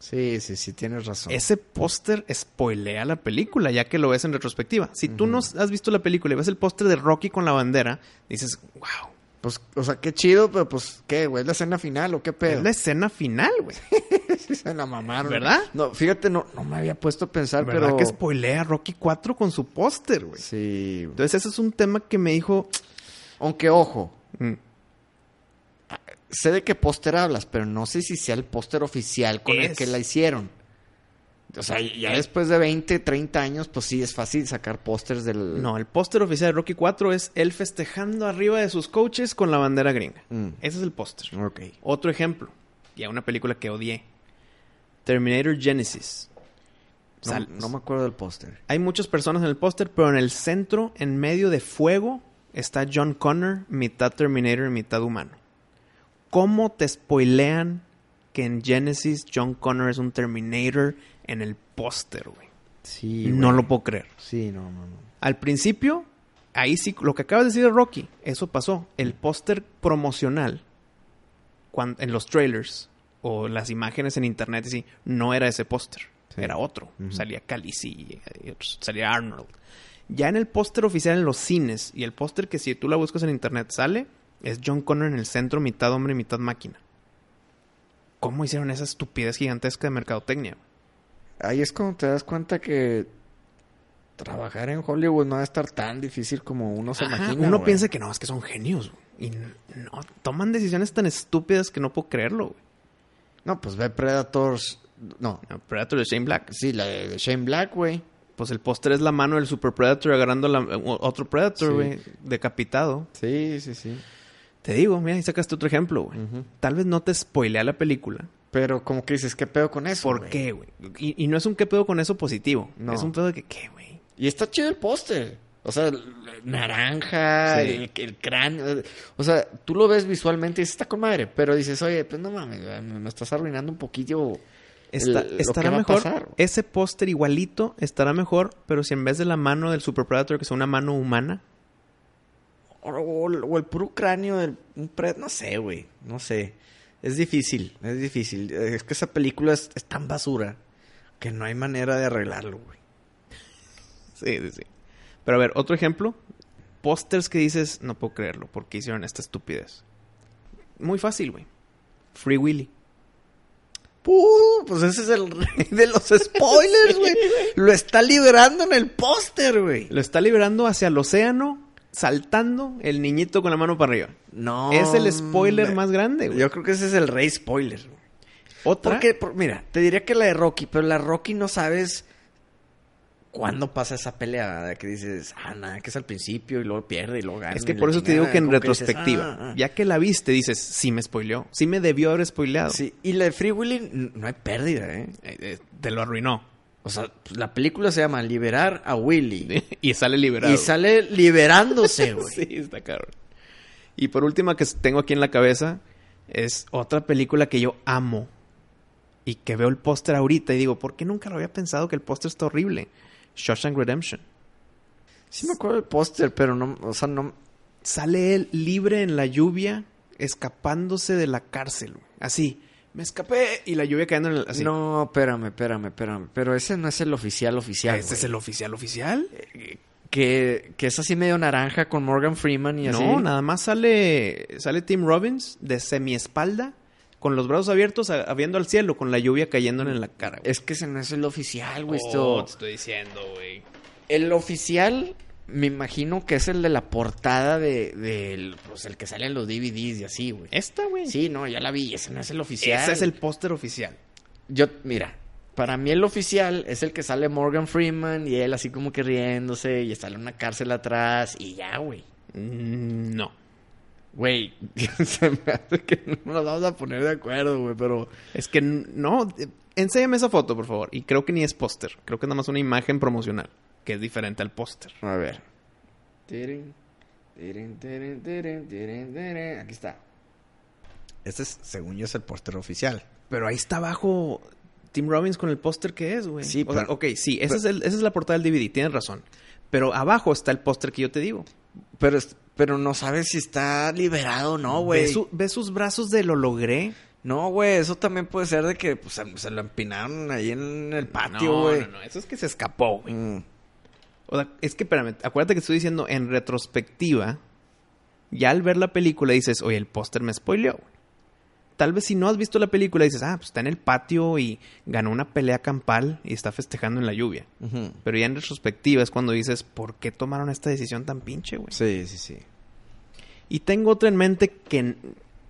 Sí, sí, sí, tienes razón. Ese póster spoilea la película, ya que lo ves en retrospectiva. Si tú no has visto la película y ves el póster de Rocky con la bandera, dices, wow, Pues, o sea, qué chido, pero pues, ¿qué, güey? ¿Es la escena final o qué pedo? es la escena final, güey. Se la mamaron. ¿Verdad? No, fíjate, no, no me había puesto a pensar, ¿Verdad pero... que spoilea Rocky 4 con su póster, güey? Sí. Entonces ese es un tema que me dijo... Aunque, ojo, mm, sé de qué póster hablas, pero no sé si sea el póster oficial con el que la hicieron. O sea, ya después de 20, 30 años, pues sí, es fácil sacar pósters del... No, el póster oficial de Rocky 4 es él festejando arriba de sus coaches con la bandera gringa. Mm. Ese es el póster. Ok. Otro ejemplo, ya una película que odié. Terminator Genesis. No, Sal- no me acuerdo del póster. Hay muchas personas en el póster, pero en el centro, en medio de fuego, está John Connor, mitad Terminator y mitad humano. ¿Cómo te spoilean que en Genesis John Connor es un Terminator en el póster, güey? Sí, No lo puedo creer. Sí, no, no, no. Al principio, ahí sí, lo que acabas de decir de Rocky, eso pasó. El póster promocional, en los trailers o las imágenes en internet, sí, no era ese póster, Sí. era otro. Ujú. Salía Khaleesi, y otros- salía Arnold. Ya en el póster oficial en los cines y el póster que si tú la buscas en internet sale, es John Connor en el centro, mitad hombre, mitad máquina. ¿Cómo hicieron esa estupidez gigantesca de mercadotecnia? Ahí es cuando te das cuenta que trabajar en Hollywood no va a estar tan difícil como uno se Ajá, imagina. uno güey. piensa que no, es que son genios. güey. Y no, toman decisiones tan estúpidas que no puedo creerlo. güey. No, pues ve Predators. No, No, Predator de Shane Black. sí, la de Shane Black, güey. Pues el póster es la mano del Super Predator agarrando la- otro Predator, Sí. güey, decapitado. Sí, sí, sí. Te digo, mira, ahí sacaste otro ejemplo, güey. Tal vez no te spoilea la película. Pero como que dices, ¿qué pedo con eso? ¿Por qué, güey? Y, y no es un qué pedo con eso positivo. No. Es un pedo de que, ¿qué, güey? Y está chido el póster. O sea, naranja, Sí. el, el cráneo. O sea, tú lo ves visualmente y dices, está con madre. Pero dices, oye, pues no mames, me, estás arruinando un poquillo. Está- el- lo estará que va a mejor. pasar. Ese póster igualito estará mejor, pero si en vez de la mano del Super Predator que sea una mano humana, O, o- o el puro cráneo del no sé, güey, no sé. Es difícil, es difícil. Es que esa película es, es tan basura que no hay manera de arreglarlo, güey. Sí, sí, sí. Pero a ver, otro ejemplo. Pósters que dices, no puedo creerlo, porque hicieron esta estupidez. Muy fácil, güey. Free Willy. Puh, pues ese es el rey de los spoilers, güey. Lo está liberando en el póster, güey. Lo está liberando hacia el océano, saltando el niñito con la mano para arriba. No. es el spoiler más grande, güey. Yo creo que ese es el rey spoiler. güey. Otra. Porque, por- mira, te diría que la de Rocky, pero la Rocky no sabes cuándo pasa esa pelea. de Que dices, ah, nada, que es al principio y luego pierde y luego gana. Es que por eso te digo que en dices, retrospectiva, ah, ah. ya que la viste, dices, sí me spoileó, sí me debió haber spoileado. Sí, y la de Free Willy no hay pérdida, ¿eh? Eh, eh, te lo arruinó. O sea, la película se llama Liberar a Willy. y sale liberado. Y sale liberándose, güey. sí, está cabrón. Y por última que tengo aquí en la cabeza es otra película que yo amo y que veo el póster ahorita y digo, ¿por qué nunca lo había pensado que el póster está horrible? Shawshank Redemption. Sí me acuerdo del póster, pero no, o sea, no... Sale él libre en la lluvia, escapándose de la cárcel. Así, me escapé y la lluvia cayendo en el... Así. No, espérame, espérame, espérame. Pero ese no es el oficial oficial, ¿Este es el oficial oficial? Que, que es así medio naranja con Morgan Freeman y así. No, nada más sale, sale Tim Robbins de semiespalda, con los brazos abiertos, a- viendo al cielo, con la lluvia cayéndole en la cara. güey. Es que ese no es el oficial, güey. Oh, esto- te estoy diciendo, güey. El oficial, me imagino que es el de la portada de, pues el que sale en los DVDs y así, güey. Esta, güey. Sí, no, ya la vi. Ese no es el oficial. Ese es el póster oficial. Yo, mira, para mí el oficial es el que sale Morgan Freeman y él así como que riéndose y está en una cárcel atrás y ya, güey. Mm, No. Güey, se me hace que no nos vamos a poner de acuerdo, güey, pero... Es que no. eh, Enséñame esa foto, por favor. Y creo que ni es póster. Creo que es nada más una imagen promocional. Que es diferente al póster. A ver. Aquí está. Este es, según yo, es el póster oficial. Pero ahí está abajo Tim Robbins con el póster que es, güey. Sí, O sea, pero- ok, sí, esa, pero- es el- esa es la portada del DVD, tienes razón. Pero abajo está el póster que yo te digo. Pero, es- pero no sabes si está liberado o no, güey. ¿Ve, su- ve sus brazos de lo logré? No, güey, eso también puede ser de que pues, se, se lo empinaron ahí en el patio, no, güey. no, no, eso es que se escapó, güey. Mm. O sea, es que, espérame, acuérdate que estoy diciendo en retrospectiva, ya al ver la película dices, oye, el póster me spoileó. Tal vez si no has visto la película dices, ah, pues está en el patio y ganó una pelea campal y está festejando en la lluvia. Pero ya en retrospectiva es cuando dices, ¿por qué tomaron esta decisión tan pinche, güey? Sí, sí, sí. Y tengo otra en mente que...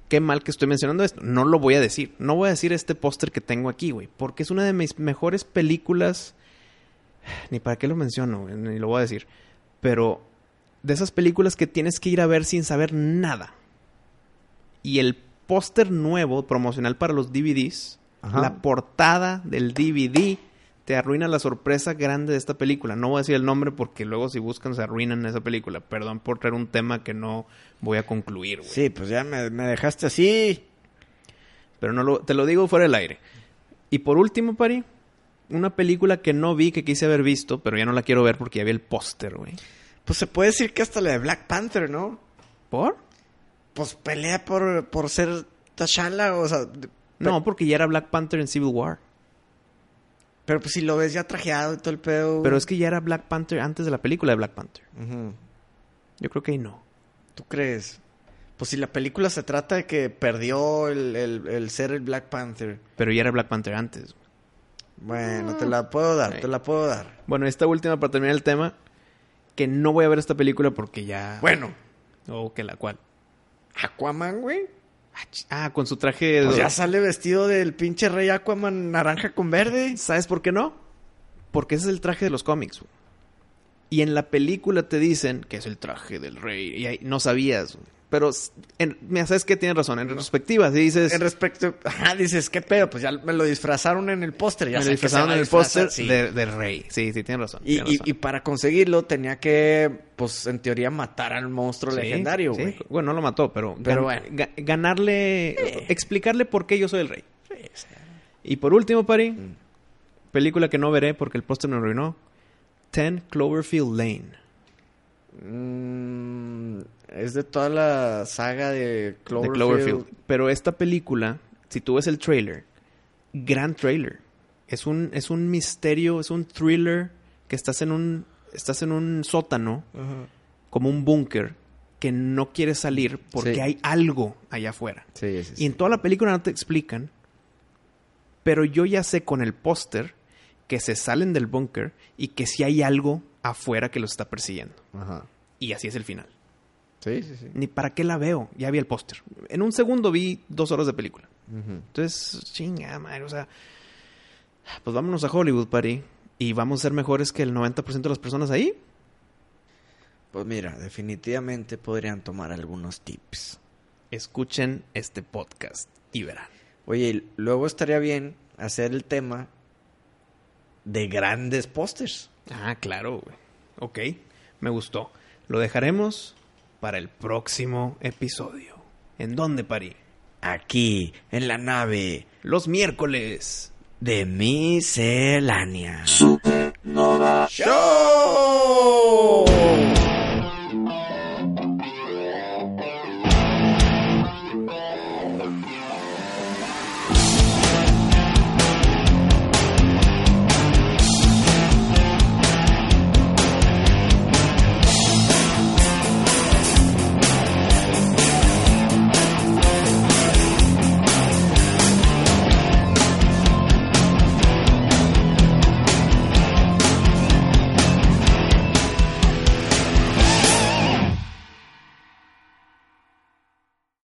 Qué mal que estoy mencionando esto. No lo voy a decir. No voy a decir este póster que tengo aquí, güey. Porque es una de mis mejores películas... Ni para qué lo menciono, ni lo voy a decir. Pero de esas películas que tienes que ir a ver sin saber nada. Y el póster nuevo promocional para los DVDs, Ajá. la portada del DVD, te arruina la sorpresa grande de esta película. No voy a decir el nombre porque luego si buscan se arruinan esa película. Perdón por traer un tema que no voy a concluir. Sí, pues ya me, me dejaste así. Pero no lo, te lo digo fuera del aire. Y por último, Pari, una película que no vi, que quise haber visto, pero ya no la quiero ver porque ya vi el póster, güey. Pues se puede decir que hasta la de Black Panther, ¿no? ¿Por? Pues pelea por, por ser T'Challa, o sea... No, porque ya era Black Panther en Civil War. Pero pues si lo ves ya trajeado y todo el pedo... Pero es que ya era Black Panther antes de la película de Black Panther. Yo creo que ahí no. ¿Tú crees? Pues si la película se trata de que perdió el, el- el ser el Black Panther. Pero ya era Black Panther antes. Bueno, te la puedo dar, Sí. te la puedo dar. Bueno, esta última para terminar el tema, que no voy a ver esta película porque ya... Bueno, O que la cual. Aquaman, güey. Ah, Ah, con su traje... Pues de- ya sale vestido del pinche rey Aquaman naranja con verde. ¿Sabes por qué no? Porque ese es el traje de los cómics. güey. Y en la película te dicen que es el traje del rey. Y ahí no sabías. güey. Pero, en, mira, ¿sabes qué? Tienes razón. En retrospectiva, si dices... En respecto... Ajá, dices, ¿qué pedo? Pues ya me lo disfrazaron en el póster. Ya me lo que disfrazaron en el póster sí. de- del rey. Sí, sí, tienes razón. Y, razón. y para conseguirlo tenía que, pues, en teoría matar al monstruo Sí, legendario, sí. güey. Bueno, no lo mató, pero, Pero gan- bueno. ga- ganarle, explicarle por qué yo soy el rey. Y por último, Pari, Mm. película que no veré porque el póster me arruinó. 10 Cloverfield Lane. Mm, es de toda la saga de de Cloverfield. Pero esta película, si tú ves el trailer, gran trailer. Es un, es un misterio, es un thriller que estás en un, estás en un sótano, como un búnker, que no quieres salir porque Sí. hay algo allá afuera. Sí. Y en toda la película no te explican. Pero yo ya sé con el póster que se salen del búnker y que si hay algo afuera que los está persiguiendo. Ajá. Y así es el final. Sí, sí, sí. Ni para qué la veo. Ya vi el póster. En un segundo vi dos horas de película. Entonces, chinga, madre, o sea, pues vámonos a Hollywood, Pari, y vamos a ser mejores que el 90% de las personas ahí. Pues mira, definitivamente podrían tomar algunos tips. Escuchen este podcast y verán. Oye, y luego estaría bien hacer el tema de grandes pósters. Ah, claro, güey. Ok, me gustó. Lo dejaremos para el próximo episodio. ¿En dónde, Pari? Aquí, en la nave Los miércoles. de miscelánea. Supernova ¡Show!